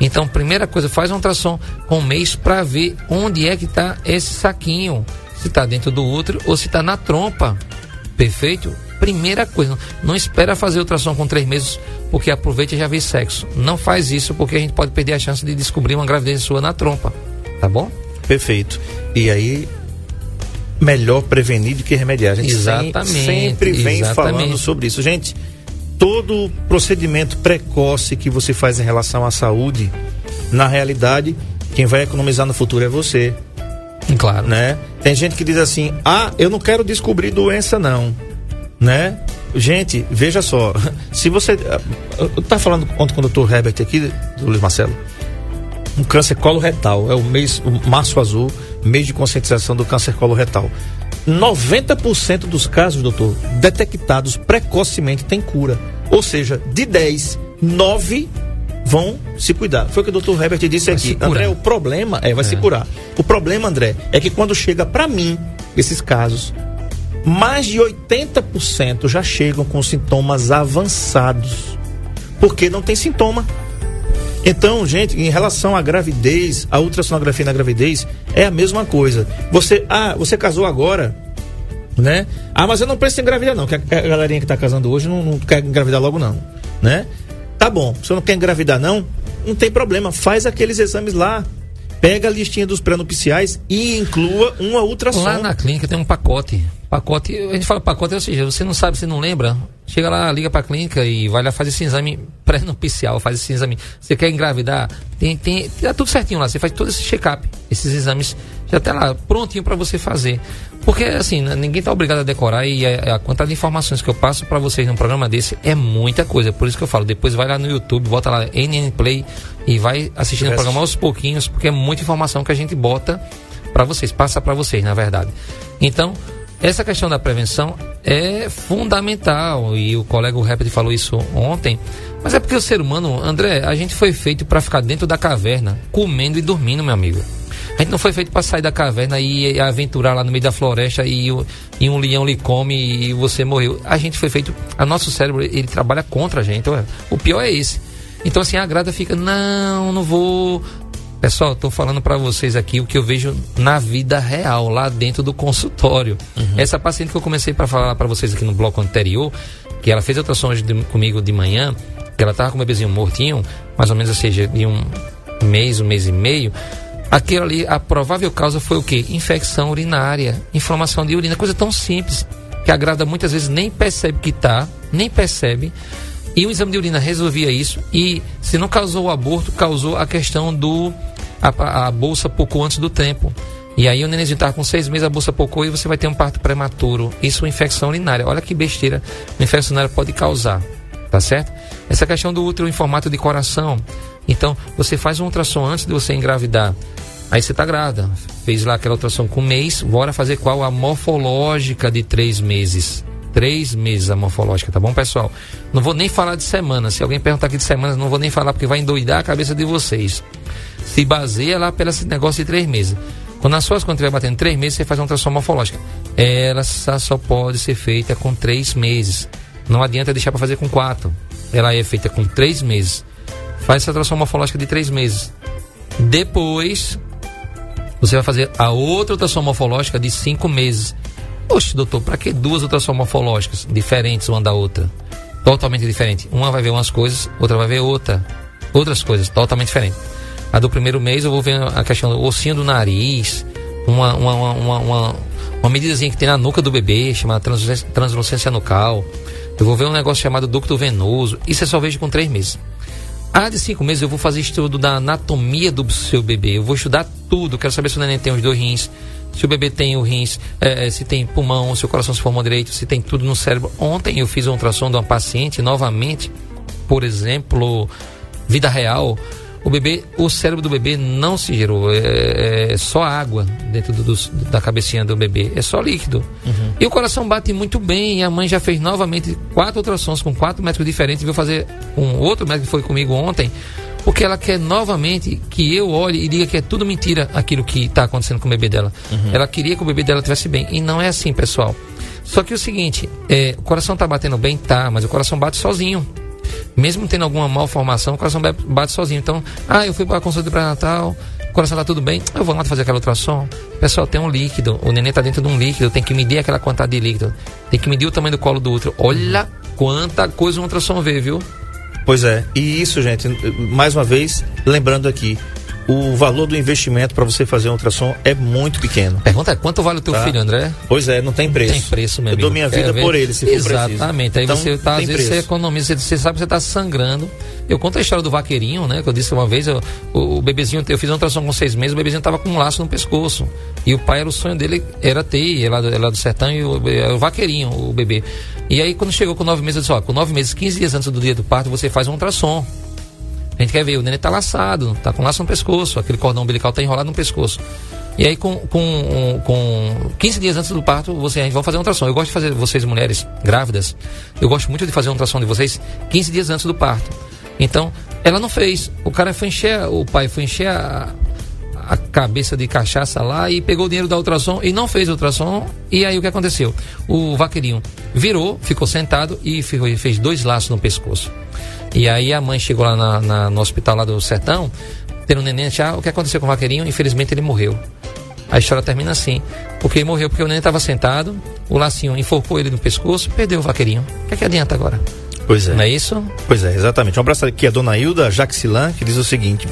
Speaker 7: Então, primeira coisa, faz um ultrassom com um mês para ver onde é que está esse saquinho. Se está dentro do útero ou se está na trompa. Perfeito? Primeira coisa, não espera fazer ultrassom com três meses porque aproveita e já vê sexo. Não faz isso porque a gente pode perder a chance de descobrir uma gravidez sua na trompa. Tá bom?
Speaker 6: Perfeito. E aí, melhor prevenir do que remediar. A gente
Speaker 7: exatamente,
Speaker 6: sempre vem
Speaker 7: exatamente.
Speaker 6: falando sobre isso. Gente, todo procedimento precoce que você faz em relação à saúde, na realidade, quem vai economizar no futuro é você.
Speaker 7: Claro.
Speaker 6: Né? Tem gente que diz assim: "Ah, eu não quero descobrir doença não", né? Gente, veja só, se você eu tá falando ontem com o Dr. Herbert aqui, do Luiz Marcelo, um câncer coloretal, é o mês o março azul, mês de conscientização do câncer coloretal. 90% dos casos, doutor, detectados precocemente tem cura. Ou seja, de 10, 9 vão se cuidar. Foi o que o doutor Herbert disse
Speaker 7: Vai
Speaker 6: aqui. André, o problema é, vai se curar. O problema, André, é que quando chega para mim esses casos, mais de 80% já chegam com sintomas avançados. Porque não tem sintoma. Então, gente, em relação à gravidez, a ultrassonografia na gravidez é a mesma coisa. Você, ah, você casou agora, né? Ah, mas eu não preciso engravidar não, que a, galerinha que tá casando hoje não, não quer engravidar logo não, né? Tá bom, você não quer engravidar não, não tem problema, faz aqueles exames lá. Pega a listinha dos pré-nupciais e inclua uma ultrassom.
Speaker 7: Lá na clínica tem um pacote. Pacote, a gente fala pacote, ou seja, você não sabe, você não lembra, chega lá, liga pra clínica e vai lá fazer esse exame pré-nupcial, faz esse exame. Você quer engravidar? Tem, tem, tá tudo certinho lá, você faz todo esse check-up, esses exames já tá lá prontinho para você fazer. Porque assim, né, ninguém tá obrigado a decorar e a, a quantidade de informações que eu passo para vocês num programa desse é muita coisa. Por isso que eu falo, depois vai lá no YouTube, bota lá NN Play e vai assistindo o programa aos pouquinhos, porque é muita informação que a gente bota para vocês, passa para vocês, na verdade. Então, essa questão da prevenção é fundamental e o colega Rapid falou isso ontem. Mas é porque o ser humano, André, a gente foi feito para ficar dentro da caverna, comendo e dormindo, meu amigo. A gente não foi feito para sair da caverna e aventurar lá no meio da floresta e, e um leão lhe come e você morreu. A gente foi feito. A nosso cérebro ele trabalha contra a gente. O pior é esse. Então assim a grada fica não, não vou. Pessoal, estou falando para vocês aqui o que eu vejo na vida real, lá dentro do consultório. Essa paciente que eu comecei para falar para vocês aqui no bloco anterior, que ela fez ultrassom hoje de- comigo de manhã, que ela tava com o bebezinho mortinho, mais ou menos, ou seja, de um mês, um mês e meio. Aquilo ali, a provável causa foi o quê? Infecção urinária, inflamação de urina, coisa tão simples que a grávida muitas vezes nem percebe que tá, nem percebe. E o exame de urina resolvia isso. E se não causou o aborto, causou a questão do. A, a- bolsa pocou antes do tempo. E aí o nenenzinho estava com seis meses, a bolsa pocou e você vai ter um parto prematuro. Isso é infecção urinária. Olha que besteira uma infecção urinária pode causar. Tá certo? Essa questão do útero em formato de coração. Então, você faz um ultrassom antes de você engravidar. Aí você tá grávida. Fez lá aquela ultrassom com um mês. Bora fazer qual? A morfológica de três meses. Três meses a morfológica, tá bom, pessoal? Não vou nem falar de semana. Se alguém perguntar aqui de semanas, não vou nem falar porque vai endoidar a cabeça de vocês. Se baseia lá pelo negócio de três meses. Quando as suas, quando estiver batendo três meses, você faz uma ultrassom morfológica. Ela só pode ser feita com três meses. Não adianta deixar para fazer com quatro. Ela é feita com três meses. Faz essa ultrassom morfológica de três meses. Depois, você vai fazer a outra ultrassom morfológica de cinco meses. Oxe, doutor, para que duas ultrassom morfológicas diferentes uma da outra? Totalmente diferente. Uma vai ver umas coisas, outra vai ver outra. Outras coisas, totalmente diferentes. A do primeiro mês eu vou ver a questão do ossinho do nariz, uma, uma, uma, uma, uma, uma medidazinha que tem na nuca do bebê, chamada translucência, translucência nucal. Eu vou ver um negócio chamado ducto venoso. Isso eu só vejo com três meses. A de cinco meses eu vou fazer estudo da anatomia do seu bebê. Eu vou estudar tudo. Quero saber se o neném tem os dois rins, se o bebê tem o rins, eh, se tem pulmão, se o coração se formou direito, se tem tudo no cérebro. Ontem eu fiz um ultrassom de uma paciente novamente, por exemplo, vida real. O bebê, o cérebro do bebê não se gerou, é, é só água dentro do, do, da cabecinha do bebê, é só líquido. Uhum. E o coração bate muito bem, e a mãe já fez novamente quatro ultrassons com quatro médicos diferentes, veio fazer um outro médico que foi comigo ontem, porque ela quer novamente que eu olhe e diga que é tudo mentira aquilo que está acontecendo com o bebê dela. Uhum. Ela queria que o bebê dela estivesse bem, e não é assim, pessoal. Só que o seguinte, é, o coração está batendo bem, tá, mas o coração bate sozinho. Mesmo tendo alguma malformação, o coração bate sozinho. Então, ah, eu fui para a consulta pré-natal, o coração está tudo bem, eu vou lá fazer aquela ultrassom. Pessoal, tem um líquido, o neném está dentro de um líquido, tem que medir aquela quantidade de líquido, tem que medir o tamanho do colo do útero. Olha quanta coisa um ultrassom vê, viu?
Speaker 6: Pois é, e isso, gente, mais uma vez, lembrando aqui, o valor do investimento para você fazer um ultrassom é muito pequeno.
Speaker 7: Pergunta é quanto vale o teu tá? filho, André?
Speaker 6: Pois é, não tem preço.
Speaker 7: Não tem preço, meu
Speaker 6: Eu
Speaker 7: amigo.
Speaker 6: dou minha vida por ele, se for
Speaker 7: Exatamente.
Speaker 6: Preciso.
Speaker 7: Aí então, você tá, às vezes preço. você economiza, você, sabe que você está sangrando. Eu conto a história do vaqueirinho, né? Que eu disse uma vez, eu, o, o, bebezinho, eu fiz uma ultrassom com seis meses, o bebezinho tava com um laço no pescoço. E o pai era o sonho dele, era ter, ela do, do sertão, e o, era o vaqueirinho, o bebê. E aí, quando chegou com nove meses, eu disse, ó, com nove meses, 15 dias antes do dia do parto, você faz um ultrassom. A gente quer ver, o neném tá laçado, tá com laço no pescoço, aquele cordão umbilical tá enrolado no pescoço. E aí, com, com, com 15 dias antes do parto, vocês vão fazer um ultrassom. Eu gosto de fazer, vocês mulheres grávidas, eu gosto muito de fazer um ultrassom de vocês 15 dias antes do parto. Então, ela não fez. O cara foi encher, o pai foi encher a, a cabeça de cachaça lá e pegou o dinheiro da ultrassom e não fez ultrassom. E aí o que aconteceu? O vaqueirinho virou, ficou sentado e fez dois laços no pescoço. E aí a mãe chegou lá na, na, no hospital lá do sertão, tendo um neném, já, o que aconteceu com o vaqueirinho? Infelizmente ele morreu. A história termina assim. Porque ele morreu porque o neném estava sentado, o lacinho enforcou ele no pescoço, perdeu o vaqueirinho. O que, é que adianta agora?
Speaker 6: Pois é.
Speaker 7: Não é isso?
Speaker 6: Pois é, exatamente. Um abraço aqui a dona Hilda Jaxilan, que diz o seguinte.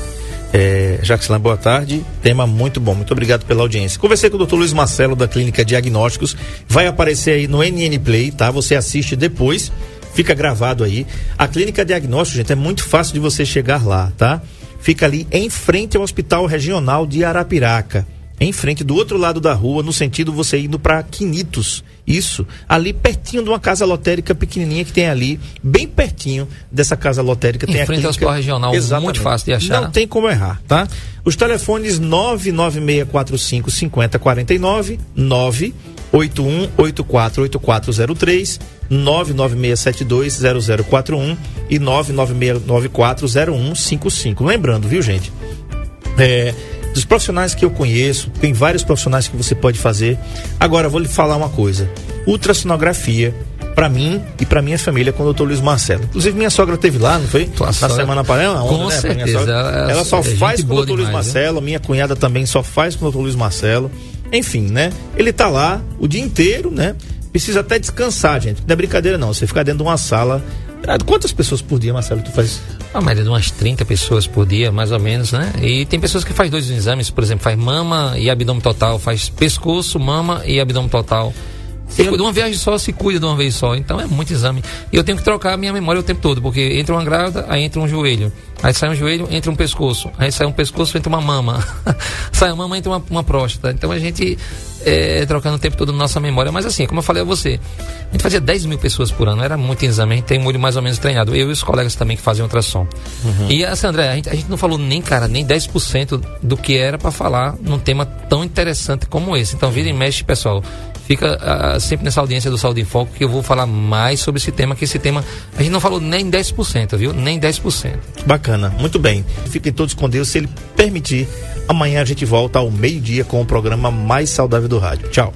Speaker 6: É, Jaxilan, boa tarde. Tema muito bom. Muito obrigado pela audiência. Conversei com o doutor Luiz Marcelo, da Clínica Diagnósticos. Vai aparecer aí no NN Play, tá? Você assiste depois Fica gravado aí. A clínica diagnóstico, gente, é muito fácil de você chegar lá, tá? Fica ali em frente ao Hospital Regional de Arapiraca. Em frente, do outro lado da rua, no sentido você indo para Quinitos. Isso, ali pertinho de uma casa lotérica pequenininha que tem ali, bem pertinho dessa casa lotérica.
Speaker 7: Em
Speaker 6: tem
Speaker 7: frente ao Hospital Regional, Exatamente. muito fácil de achar.
Speaker 6: Não tem como errar, tá? Os telefones 99645 5049 9 81848403 996720041 e 996940155. Lembrando, viu, gente? É, dos profissionais que eu conheço, tem vários profissionais que você pode fazer. Agora, vou lhe falar uma coisa: ultrassonografia para mim e para minha família com o doutor Luiz Marcelo. Inclusive, minha sogra teve lá, não foi?
Speaker 7: Tua
Speaker 6: Na
Speaker 7: sogra...
Speaker 6: semana passada,
Speaker 7: com
Speaker 6: né?
Speaker 7: certeza.
Speaker 6: Ela, ela, só é faz com o doutor Luiz Marcelo, minha cunhada também só faz com o doutor Luiz Marcelo. Enfim, né? Ele tá lá o dia inteiro, né? Precisa até descansar, gente. Não é brincadeira, não. Você ficar dentro de uma sala. Ah, quantas pessoas por dia, Marcelo, tu faz?
Speaker 7: A média de umas 30 pessoas por dia, mais ou menos, né? E tem pessoas que faz dois exames, por exemplo, faz mama e abdômen total, faz pescoço, mama e abdômen total. Se de uma viagem só, se cuida de uma vez só. Então é muito exame. E eu tenho que trocar a minha memória o tempo todo, porque entra uma grávida, aí entra um joelho. Aí sai um joelho, entra um pescoço. Aí sai um pescoço, entra uma mama. sai uma mama, entra uma, uma próstata. Então a gente é, trocando o tempo todo na nossa memória. Mas assim, como eu falei a você, a gente fazia 10 mil pessoas por ano, era muito exame. A gente tem um olho mais ou menos treinado. Eu e os colegas também que faziam ultrassom. Uhum. E assim, André, a gente, a gente não falou nem, cara, nem 10% do que era para falar num tema tão interessante como esse. Então, vira e mexe, pessoal fica uh, sempre nessa audiência do Saúde em Foco que eu vou falar mais sobre esse tema, que esse tema a gente não falou nem 10%, viu? Nem 10%.
Speaker 6: Bacana, muito bem. Fiquem todos com Deus, se ele permitir. Amanhã a gente volta ao meio-dia com o programa mais saudável do rádio. Tchau.